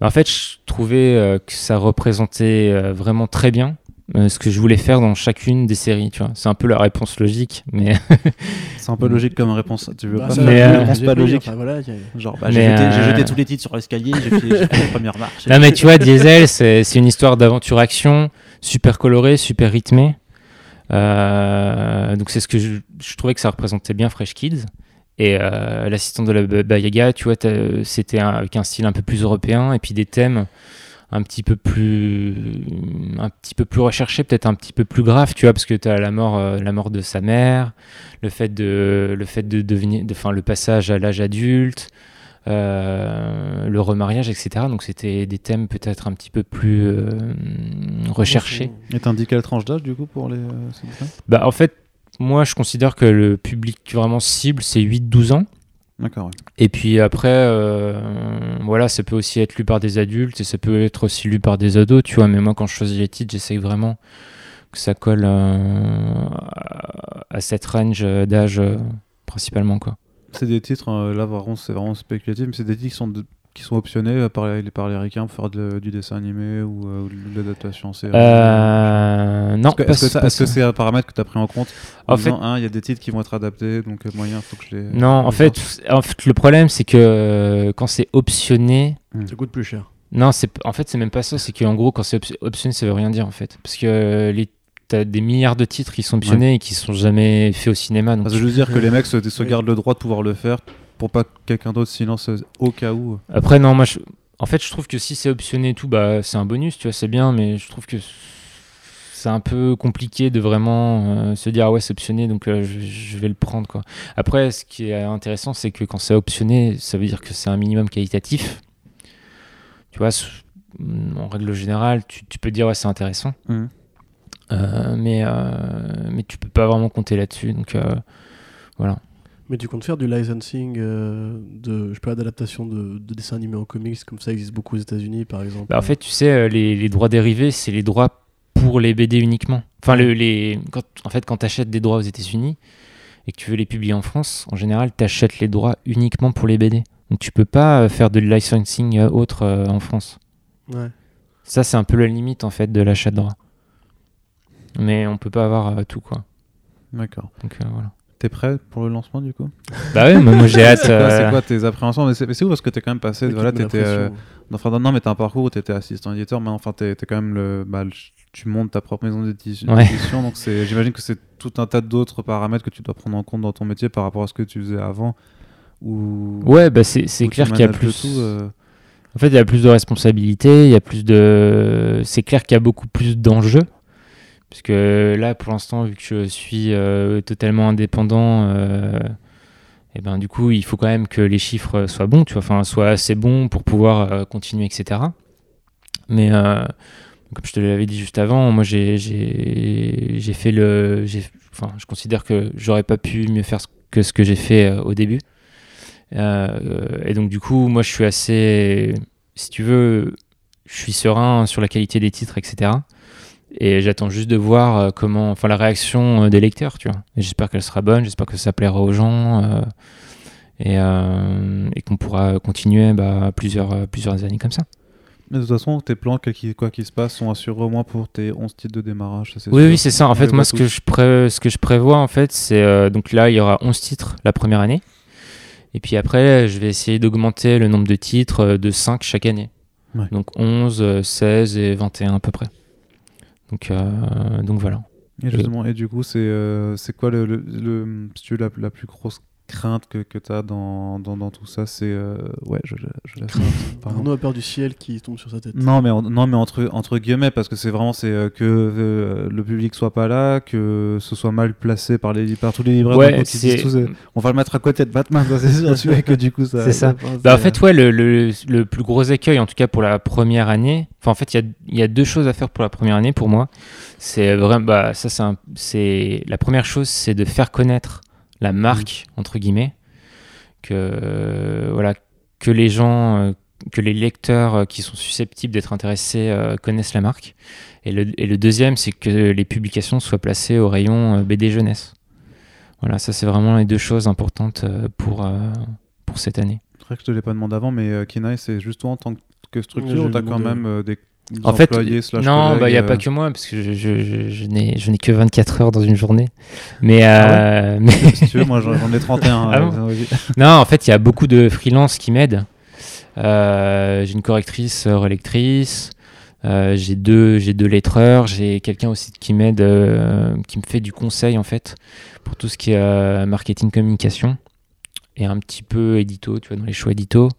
en fait, je trouvais euh, que ça représentait euh, vraiment très bien euh, ce que je voulais faire dans chacune des séries. Tu vois, c'est un peu la réponse logique, mais C'est un peu logique comme réponse. Tu veux Bah, pas mais, euh, réponse pas logique enfin, voilà, il y a- Genre, bah, Mais, j'ai, jeté, euh, tous les titres sur l'escalier, j'ai fait, j'ai fait la première marche. non, mais tu vois, Diesel, c'est une histoire d'aventure-action super colorée, super rythmée. Euh, donc c'est ce que je, je trouvais que ça représentait bien Fresh Kids. Et euh, l'assistante de la Baba Yaga, tu vois, t'as- c'était avec un style un peu plus européen et puis des thèmes un petit peu plus un petit peu plus recherchés, peut-être un petit peu plus graves, tu vois, parce que tu as la mort euh, la mort de sa mère, le fait de le fait de devenir de enfin le passage à l'âge adulte, euh, le remariage, etc. Donc c'était des thèmes peut-être un petit peu plus euh, recherchés. Et t'indiques quelle tranche d'âge du coup pour les. euh, Bah, en fait, moi je considère que le public vraiment cible c'est 8-12 ans. D'accord, ouais. Et puis après, euh, voilà, ça peut aussi être lu par des adultes et ça peut être aussi lu par des ados, tu vois. Mais moi, quand je choisis les titres, j'essaye vraiment que ça colle euh, à- cette range d'âge euh, principalement, quoi. C'est des titres, euh, là vraiment, c'est vraiment spéculatif, mais c'est des titres qui sont, de- qui sont optionnés euh, par les, par les ricains pour faire de- du dessin animé ou, euh, de l'adaptation en série. Euh, non, Est-ce que- est-ce c'est un paramètre que tu as pris en compte En En fait, hein, il y a des titres qui vont être adaptés, donc euh, moyen, faut que je les. non, en fait, en fait, le problème, c'est que euh, quand c'est optionné, Ça coûte plus cher. Non, c'est en fait c'est même pas ça. C'est qu'en gros quand c'est op- optionné, ça veut rien dire en fait, parce que euh, les tu as des milliards de titres qui sont optionnés et qui sont jamais faits au cinéma. Donc Parce que je veux dire que les mecs se, se gardent le droit de pouvoir le faire pour pas que quelqu'un d'autre s'y lance au cas où. Après, non, moi, je- en fait, je trouve que si c'est optionné et tout, bah, c'est un bonus, tu vois, c'est bien, mais je trouve que c'est un peu compliqué de vraiment euh, se dire, ah ouais, c'est optionné, donc euh, je, je vais le prendre, quoi. Après, ce qui est intéressant, c'est que quand c'est optionné, ça veut dire que c'est un minimum qualitatif. Tu vois, en règle générale, tu, tu peux dire, ouais, c'est intéressant. Euh, mais, euh, mais tu peux pas vraiment compter là-dessus, donc euh, voilà. Mais tu comptes faire du licensing euh, de, je sais pas, d'adaptation de, de dessins animés en comics, comme ça existe beaucoup aux États-Unis, par exemple. Bah, en fait, tu sais, euh, les, les droits dérivés, c'est les droits pour les BD uniquement. Enfin, le- les, quand, en fait, quand tu achètes des droits aux États-Unis et que tu veux les publier en France, en général, tu achètes les droits uniquement pour les BD. Donc, tu peux pas euh, faire de licensing euh, autre euh, en France. Ouais. Ça, c'est un peu la limite, en fait, de l'achat de droits. Mais on peut pas avoir euh, tout, quoi. D'accord. Donc, euh, voilà. T'es prêt pour le lancement du coup? Bah ouais, moi, j'ai hâte. C'est quoi, c'est euh, quoi tes appréhensions? Mais c'est où parce que t'es quand même passé. Voilà, la t'étais. euh. Enfin, non, mais t'as un parcours où t'étais assistant éditeur, mais enfin, t'es quand même le. Bah, le- tu montes ta propre maison d'édi- Ouais. d'édition, donc. J'imagine que c'est tout un tas d'autres paramètres que tu dois prendre en compte dans ton métier par rapport à ce que tu faisais avant. Ou. Ouais, bah c'est clair qu'il y a plus. tout, euh, En fait, il y a plus de responsabilités, il y a plus de. C'est clair qu'il y a beaucoup plus d'enjeux. Parce que là, pour l'instant, vu que je suis euh, totalement indépendant, euh, et ben, du coup, il faut quand même que les chiffres soient bons, tu vois, enfin, soient assez bons pour pouvoir euh, continuer, etc. Mais comme je te l'avais dit juste avant, moi, j'ai- fait le. Enfin, je considère que j'aurais pas pu mieux faire que ce que j'ai fait au début. Et donc, du coup, moi, je suis assez. Si tu veux, je suis serein sur la qualité des titres, etc. Et j'attends juste de voir euh, comment, enfin, la réaction euh, des lecteurs, tu vois. J'espère qu'elle sera bonne, j'espère que ça plaira aux gens euh, et, euh, et qu'on pourra continuer bah, plusieurs, plusieurs années comme ça. Mais de toute façon, tes plans, qu'il- quoi qu'il se passe, sont assurés au moins pour tes 11 titres de démarrage. ça, Oui, sûr. oui, c'est ça. En fait, moi, ce que, je pré- ce que je prévois, en fait, c'est. euh, donc là, il y aura 11 titres la première année. Et puis après, je vais essayer d'augmenter le nombre de titres de 5 chaque année. Ouais. Donc 11, euh, 16 et 21 à peu près. Donc, euh, donc voilà. Et justement, et du coup, c'est euh, c'est quoi le, le, le- si tu veux, la, la plus grosse crainte que, que tu as dans, dans, dans tout ça C'est. euh, ouais, je, je, je. Arnaud a peur du ciel qui tombe sur sa tête. Non, mais, en- non, mais entre, entre guillemets, parce que c'est vraiment c'est euh, que euh, le public soit pas là, que ce soit mal placé par, les, par tous les libraires. Ouais, tous, euh, on va le mettre à côté de Batman, c'est sûr, tu vois, que du coup, ça. C'est ça. Bah, en fait, ouais, le, le, le plus gros écueil, en tout cas pour la première année, enfin, en fait, il y a, il y a deux choses à faire pour la première année pour moi. C'est vraiment, bah, ça, c'est la première chose, c'est de faire connaître la marque, entre guillemets, que, euh, voilà, que les gens, euh, que les lecteurs euh, qui sont susceptibles d'être intéressés euh, connaissent la marque. Et le, et le deuxième, c'est que les publications soient placées au rayon euh, BD jeunesse. Voilà, ça, c'est vraiment les deux choses importantes euh, pour, euh, pour cette année. C'est vrai que je te l'ai pas demandé avant, mais euh, Kenai, c'est juste toi en tant que structure je ou vais t'as lui quand même euh, des En fait, non, collègues, bah il n'y a euh, pas que moi, parce que je, je, je, je n'ai que 24 heures dans une journée. Mais, Ah euh, mais Si tu veux, moi j'en ai 31. Ah euh, bon non, en fait, il y a beaucoup de freelance qui m'aident. Euh, j'ai une correctrice, relectrice. j'ai deux, deux lettreurs. J'ai quelqu'un aussi qui m'aide, qui me fait du conseil en fait pour tout ce qui est marketing communication et un petit peu édito, tu vois, dans les choix édito.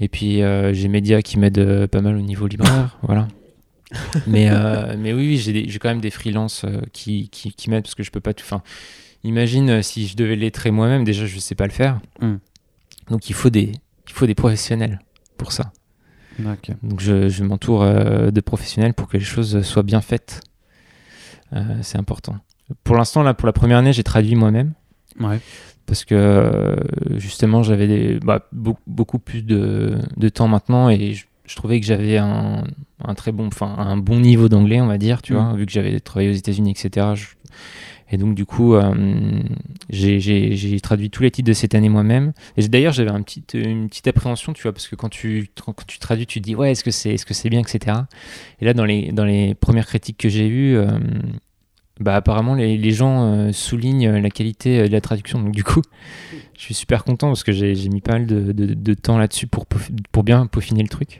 Et puis euh, j'ai Média qui m'aide euh, pas mal au niveau libraire, voilà. mais, euh, mais oui, oui j'ai quand même des freelances qui, qui, qui m'aident parce que je peux pas tout. Enfin, imagine si je devais lettrer moi-même, déjà je sais pas le faire. Hmm. Donc il faut des, il faut des professionnels pour ça. Donc je, je m'entoure euh, de professionnels pour que les choses soient bien faites. Euh, c'est important. Pour l'instant, là, pour la première année, j'ai traduit moi-même Ouais. Parce que euh, justement, j'avais bah, beaucoup, beaucoup plus de, de temps maintenant et je, je trouvais que j'avais un, un très bon, enfin un bon niveau d'anglais, on va dire, tu Mhm. vois, vu que j'avais travaillé aux États-Unis, etc. Je- et donc du coup, euh, j'ai- traduit tous les titres de cette année moi-même. Et d'ailleurs, j'avais un petit, une petite appréhension, tu vois, parce que quand tu, quand tu traduis, tu te dis ouais, est-ce que c'est est -ce c'est bien, etc. Et là, dans les, dans les premières critiques que j'ai eues, euh, bah, apparemment, les, les gens euh, soulignent la qualité euh, de la traduction. Donc, du coup, je suis super content parce que j'ai mis pas mal de, de- temps là-dessus pour, pour bien peaufiner le truc.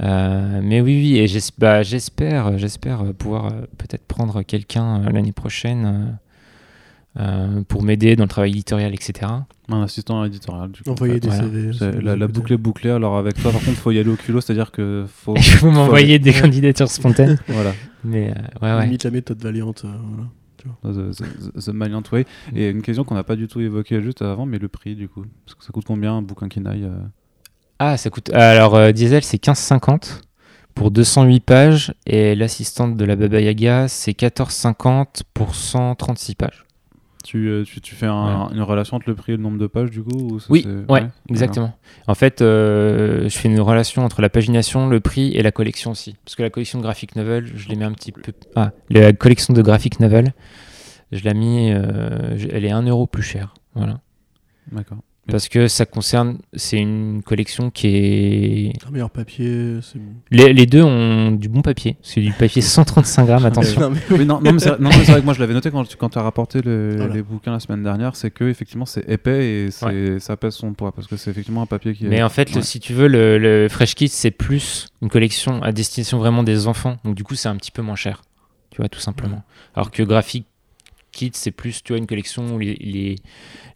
Euh, mais oui, oui, et bah, j'espère, j'espère euh, pouvoir euh, peut-être prendre quelqu'un euh, l'année prochaine euh, pour m'aider dans le travail éditorial, etc. Un assistant éditorial. Du coup, en Envoyer fait. des voilà. Vous La, la boucle est bouclée. Alors avec toi, par contre, faut y aller au culot, c'est-à-dire que faut. Il faut m'envoyer aller- des candidatures spontanées. voilà. Mais euh, ouais, ouais. Limite la méthode Valiant. euh, voilà. The, the- the Maliant Way. Et une question qu'on n'a pas du tout évoquée juste avant, mais le prix du coup. Parce que ça coûte combien un bouquin Kinaï euh Ah, ça coûte. Alors, euh, Diesel, c'est 15,50 pour 208 pages. Et l'assistante de la Baba Yaga, c'est 14,50 pour 136 pages. Tu, euh, tu, tu fais un- Ouais. une relation entre le prix et le nombre de pages du coup ou ça, Oui, ouais, exactement. En fait, euh, je fais une relation entre la pagination, le prix et la collection aussi. Parce que la collection de graphic novel, je l'ai mis un petit peu. Ah, la collection de graphic novel, je l'ai mis. euh, elle est 1 euro plus chère. Voilà. D'accord. Parce que ça concerne. C'est une collection qui est. Un meilleur papier. c'est- Les, les deux ont du bon papier. C'est du papier 135 grammes, attention. Non, mais Oui, non, non, mais c'est non, mais c'est vrai que moi je l'avais noté quand tu quand as rapporté le- Voilà. les bouquins la semaine dernière, c'est que effectivement c'est épais et c'est ça pèse son poids parce que c'est effectivement un papier qui est. Mais en fait, le- si tu veux, le, le Fresh Kids, c'est plus une collection à destination vraiment des enfants. Donc, du coup, c'est un petit peu moins cher. Tu vois, tout simplement. Alors que Graphic Kids, c'est plus, tu vois, une collection où les, les,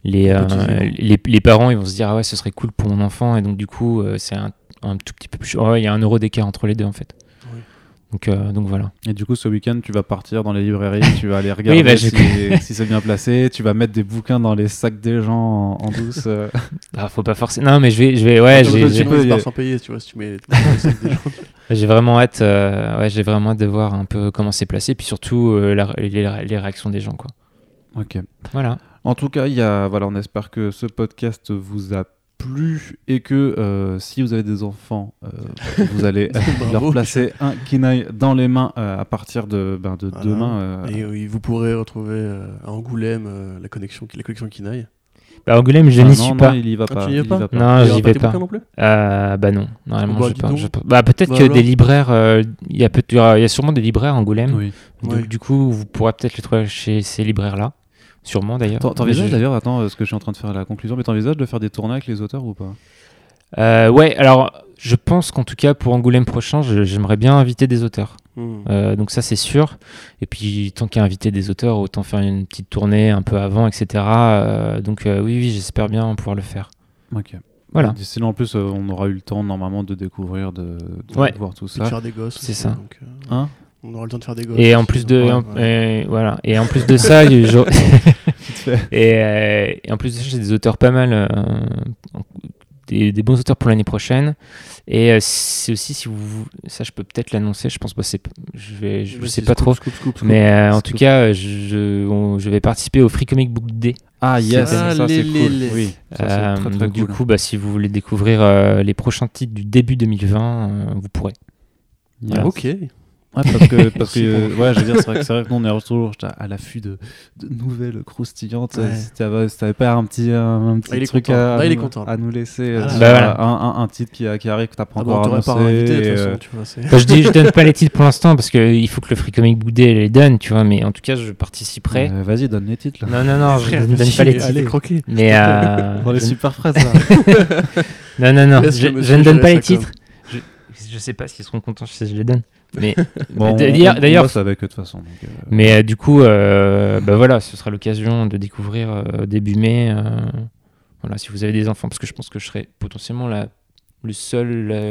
les, euh, les, les parents, ils vont se dire, ah ouais, ce serait cool pour mon enfant. Et donc, du coup, euh, c'est un, un tout petit peu plus. Ouais, il y a un euro d'écart entre les deux, en fait. Oui. Donc, euh, donc voilà. Et du coup, ce week-end, tu vas partir dans les librairies, tu vas aller regarder bah, si, c'est bien placé, tu vas mettre des bouquins dans les sacs des gens en, en douce. euh. Ah, faut pas forcer. Non, mais je vais, je vais, ouais, j'ai- peux, sans payer, tu vois, si tu mets dans des gens. J'ai vraiment hâte, euh, ouais, j'ai vraiment hâte de voir un peu comment c'est placé. Puis surtout, euh, la- les, les réactions des gens, quoi. Ok. Voilà. En tout cas, il y a, voilà, on espère que ce podcast vous a plu et que euh, si vous avez des enfants, euh, vous allez euh, leur placer un kinaï dans les mains euh, à partir de, ben, de Voilà. demain. euh, Et oui, vous pourrez retrouver euh, à Angoulême euh, la, connexion, la collection Kinaï. Bah, Angoulême, je ah n'y non, suis non, pas. il y va Ah, pas. tu y es il y pas va pas. Non, j'y vais tes pas. non plus Euh, bah non, normalement Bah, je pas, je pas. Bah peut-être Bah que alors des libraires, euh, il y a peut y a sûrement des libraires à Angoulême. Oui. Donc, Oui. Du coup, vous pourrez peut-être les trouver chez ces libraires-là, sûrement d'ailleurs. T'en- T'envisages d'ailleurs, attends, parce que je suis en train de faire la conclusion, mais t'envisages de faire des tournées avec les auteurs ou pas? Euh, ouais, alors je pense qu'en tout cas pour Angoulême prochain, j'aimerais bien inviter des auteurs. Hmm. Euh, donc ça c'est sûr. Et puis tant qu'à inviter des auteurs, autant faire une petite tournée un peu avant, etc. Euh, donc euh, oui, oui, j'espère bien pouvoir le faire. Ok. Voilà. Là, en plus, euh, on aura eu le temps normalement de découvrir, de, de Ouais. voir tout Et de ça. faire des gosses. C'est ça. donc, euh, Hein on aura le temps de faire des gosses. Et en plus de, ouais, en- ouais. et voilà. Et en plus de ça, et, euh, et en plus de ça, j'ai des auteurs pas mal, euh, des, des bons auteurs pour l'année prochaine. Et euh, c'est aussi si vous, ça je peux peut-être l'annoncer. Je pense pas, c'est, je vais, je sais pas scoop, trop. scoop, scoop, scoop. Mais euh, en tout cas, euh, je, on- je vais participer au Free Comic Book Day. Ah yes, Ah, ça c'est les- cool. les- Oui, ça, c'est Euh, très, très donc du cool. coup, bah, si vous voulez découvrir euh, les prochains titres du début 2020, euh, vous pourrez. Ok. Ouais, parce que, parce que euh, ouais, je veux dire, c'est vrai que, c'est vrai que nous, on est toujours à l'affût de, de nouvelles croustillantes. Ouais. Si t'avais pas un petit, un, un petit Ah, truc content. à, nous- content. à nous laisser, euh, Ah, sur bah voilà. un, un, un titre qui, qui arrive que t'as pas Ah bon, encore on t'aurait pas annoncé, invité de toute et, façon, euh, tu vois. c'est- Bah, je dis, je donne pas les titres pour l'instant parce qu'il faut que le Free Comic Day les donne, tu vois. Mais en tout cas, je participerai. euh, Vas-y, donne les titres là. Non, non, non, je Frère, ne donne pas les Allez, titres. croquer. Mais euh, Dans les je- super là. non, non, non, je, ne donne pas les titres. Je, je sais pas s'ils seront contents si je les donne. Mais, Bon, on- D'ailleurs- avec eux de toute façon. donc, euh, mais euh, du coup, euh, bah voilà, ce sera l'occasion de découvrir début mai. voilà, si vous avez des enfants, parce que je pense que je serai potentiellement la, le seul.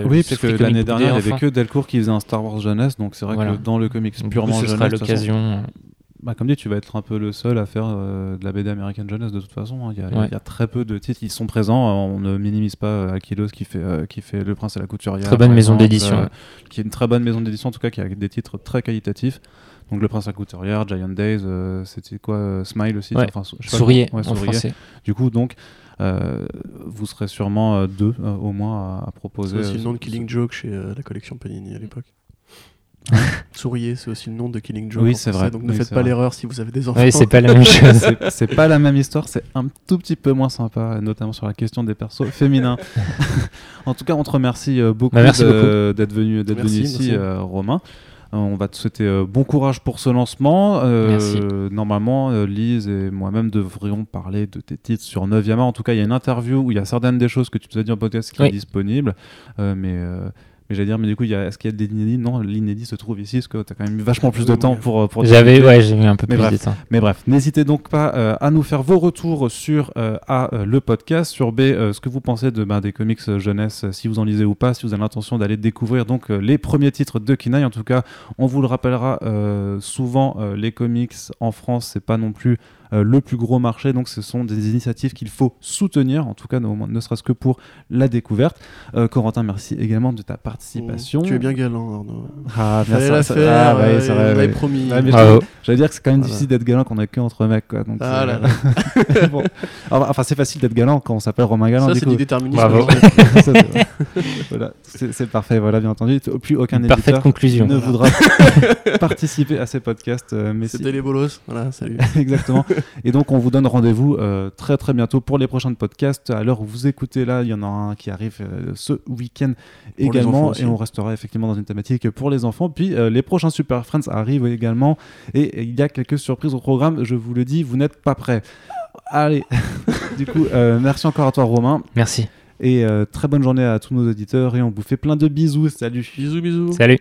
Oui, le parce que l'année dernière, il Day y avait que Delcourt qui faisait un Star Wars jeunesse, donc c'est vrai Voilà. que dans le comics purement coup, ce jeunesse, sera l'occasion. Bah, comme dit, tu vas être un peu le seul à faire euh, de la BD américaine jeunesse de toute façon. hein. Il y, a- il y a- Ouais. il y a très peu de titres qui sont présents. On ne minimise pas euh, Aquilos qui fait, euh, qui fait Le Prince et la Couturière. Très bonne maison d'édition, euh, ouais. qui est une très bonne maison d'édition, en tout cas, qui a des titres très qualitatifs. Donc Le Prince et la Couturière, Giant Days, euh, c'était quoi euh, Smile aussi Ouais. enfin, Souriez en Souriez. français. Du coup, donc, euh, vous serez sûrement euh, deux euh, au moins à, à C'est proposer. aussi euh, le nom de Killing Joke chez euh, la collection Panini à l'époque. Souriez, c'est aussi le nom de Killing Joke. Oui, c'est vrai. Donc ne Oui, faites pas l'erreur si vous avez des enfants. Oui, c'est pas la même chose. c'est c'est pas la même histoire, c'est un tout petit peu moins sympa, notamment sur la question des persos féminins. en tout cas, on te remercie euh, beaucoup Bah, merci de- d'être venu, d'être Merci, venu ici, merci. euh, Romain. Euh, on va te souhaiter bon courage pour ce lancement. Euh, Merci. Normalement, Lise et moi-même devrions parler de tes titres sur 9e art. En tout cas, il y a une interview où il y a certaines des choses que tu nous as dit en podcast qui Oui. est disponible. Euh, mais, euh, Mais j'allais dire, mais du coup, il y a- est-ce qu'il y a des inédits? Non, l'inédit se trouve ici, parce que tu as quand même eu vachement plus de temps pour, euh, pour J'avais, ouais, j'ai mis un peu Mais plus bref. de temps. Mais bref, n'hésitez donc pas euh, à nous faire vos retours sur euh, A, euh, le podcast, sur B, euh, ce que vous pensez de, ben, des comics euh, jeunesse, euh, si vous en lisez ou pas, si vous avez l'intention d'aller découvrir donc euh, les premiers titres de Kinaï. En tout cas, on vous le rappellera euh, souvent, euh, les comics en France, c'est pas non plus euh, le plus gros marché, donc ce sont des initiatives qu'il faut soutenir, en tout cas, ne, ne serait-ce que pour la découverte. Euh, Corentin, merci également de ta participation. Tu es bien galant, Arnaud. Ah, merci. la ça- faire, ah, ouais, euh, l'avait ouais. promis. Ouais, mais je Bravo. J'allais dire que c'est quand même Voilà. difficile d'être galant quand on est que entre mecs. Quoi, donc Ah là là. Bon. Enfin, enfin, c'est facile d'être galant quand on s'appelle Romain Galant. Ça, c'est du déterminisme. Bravo. Ça, c'est- voilà, c'est parfait, voilà, bien entendu. Plus aucun Une parfaite éditeur conclusion. ne voudra participer à ces podcasts. euh, mais si- C'était les bolos. Voilà, salut. Exactement. Et donc, on vous donne rendez-vous euh, très très bientôt pour les prochains podcasts. À l'heure où vous écoutez là, il y en a un qui arrive euh, ce week-end également. Et on restera effectivement dans une thématique pour les enfants. Puis euh, les prochains Super Friends arrivent également. Et, et il y a quelques surprises au programme. Je vous le dis, vous n'êtes pas prêts. Allez, du coup, euh, merci encore à toi, Romain. Merci. Et euh, très bonne journée à tous nos auditeurs. Et on vous fait plein de bisous. Salut. Bisous, bisous. Salut.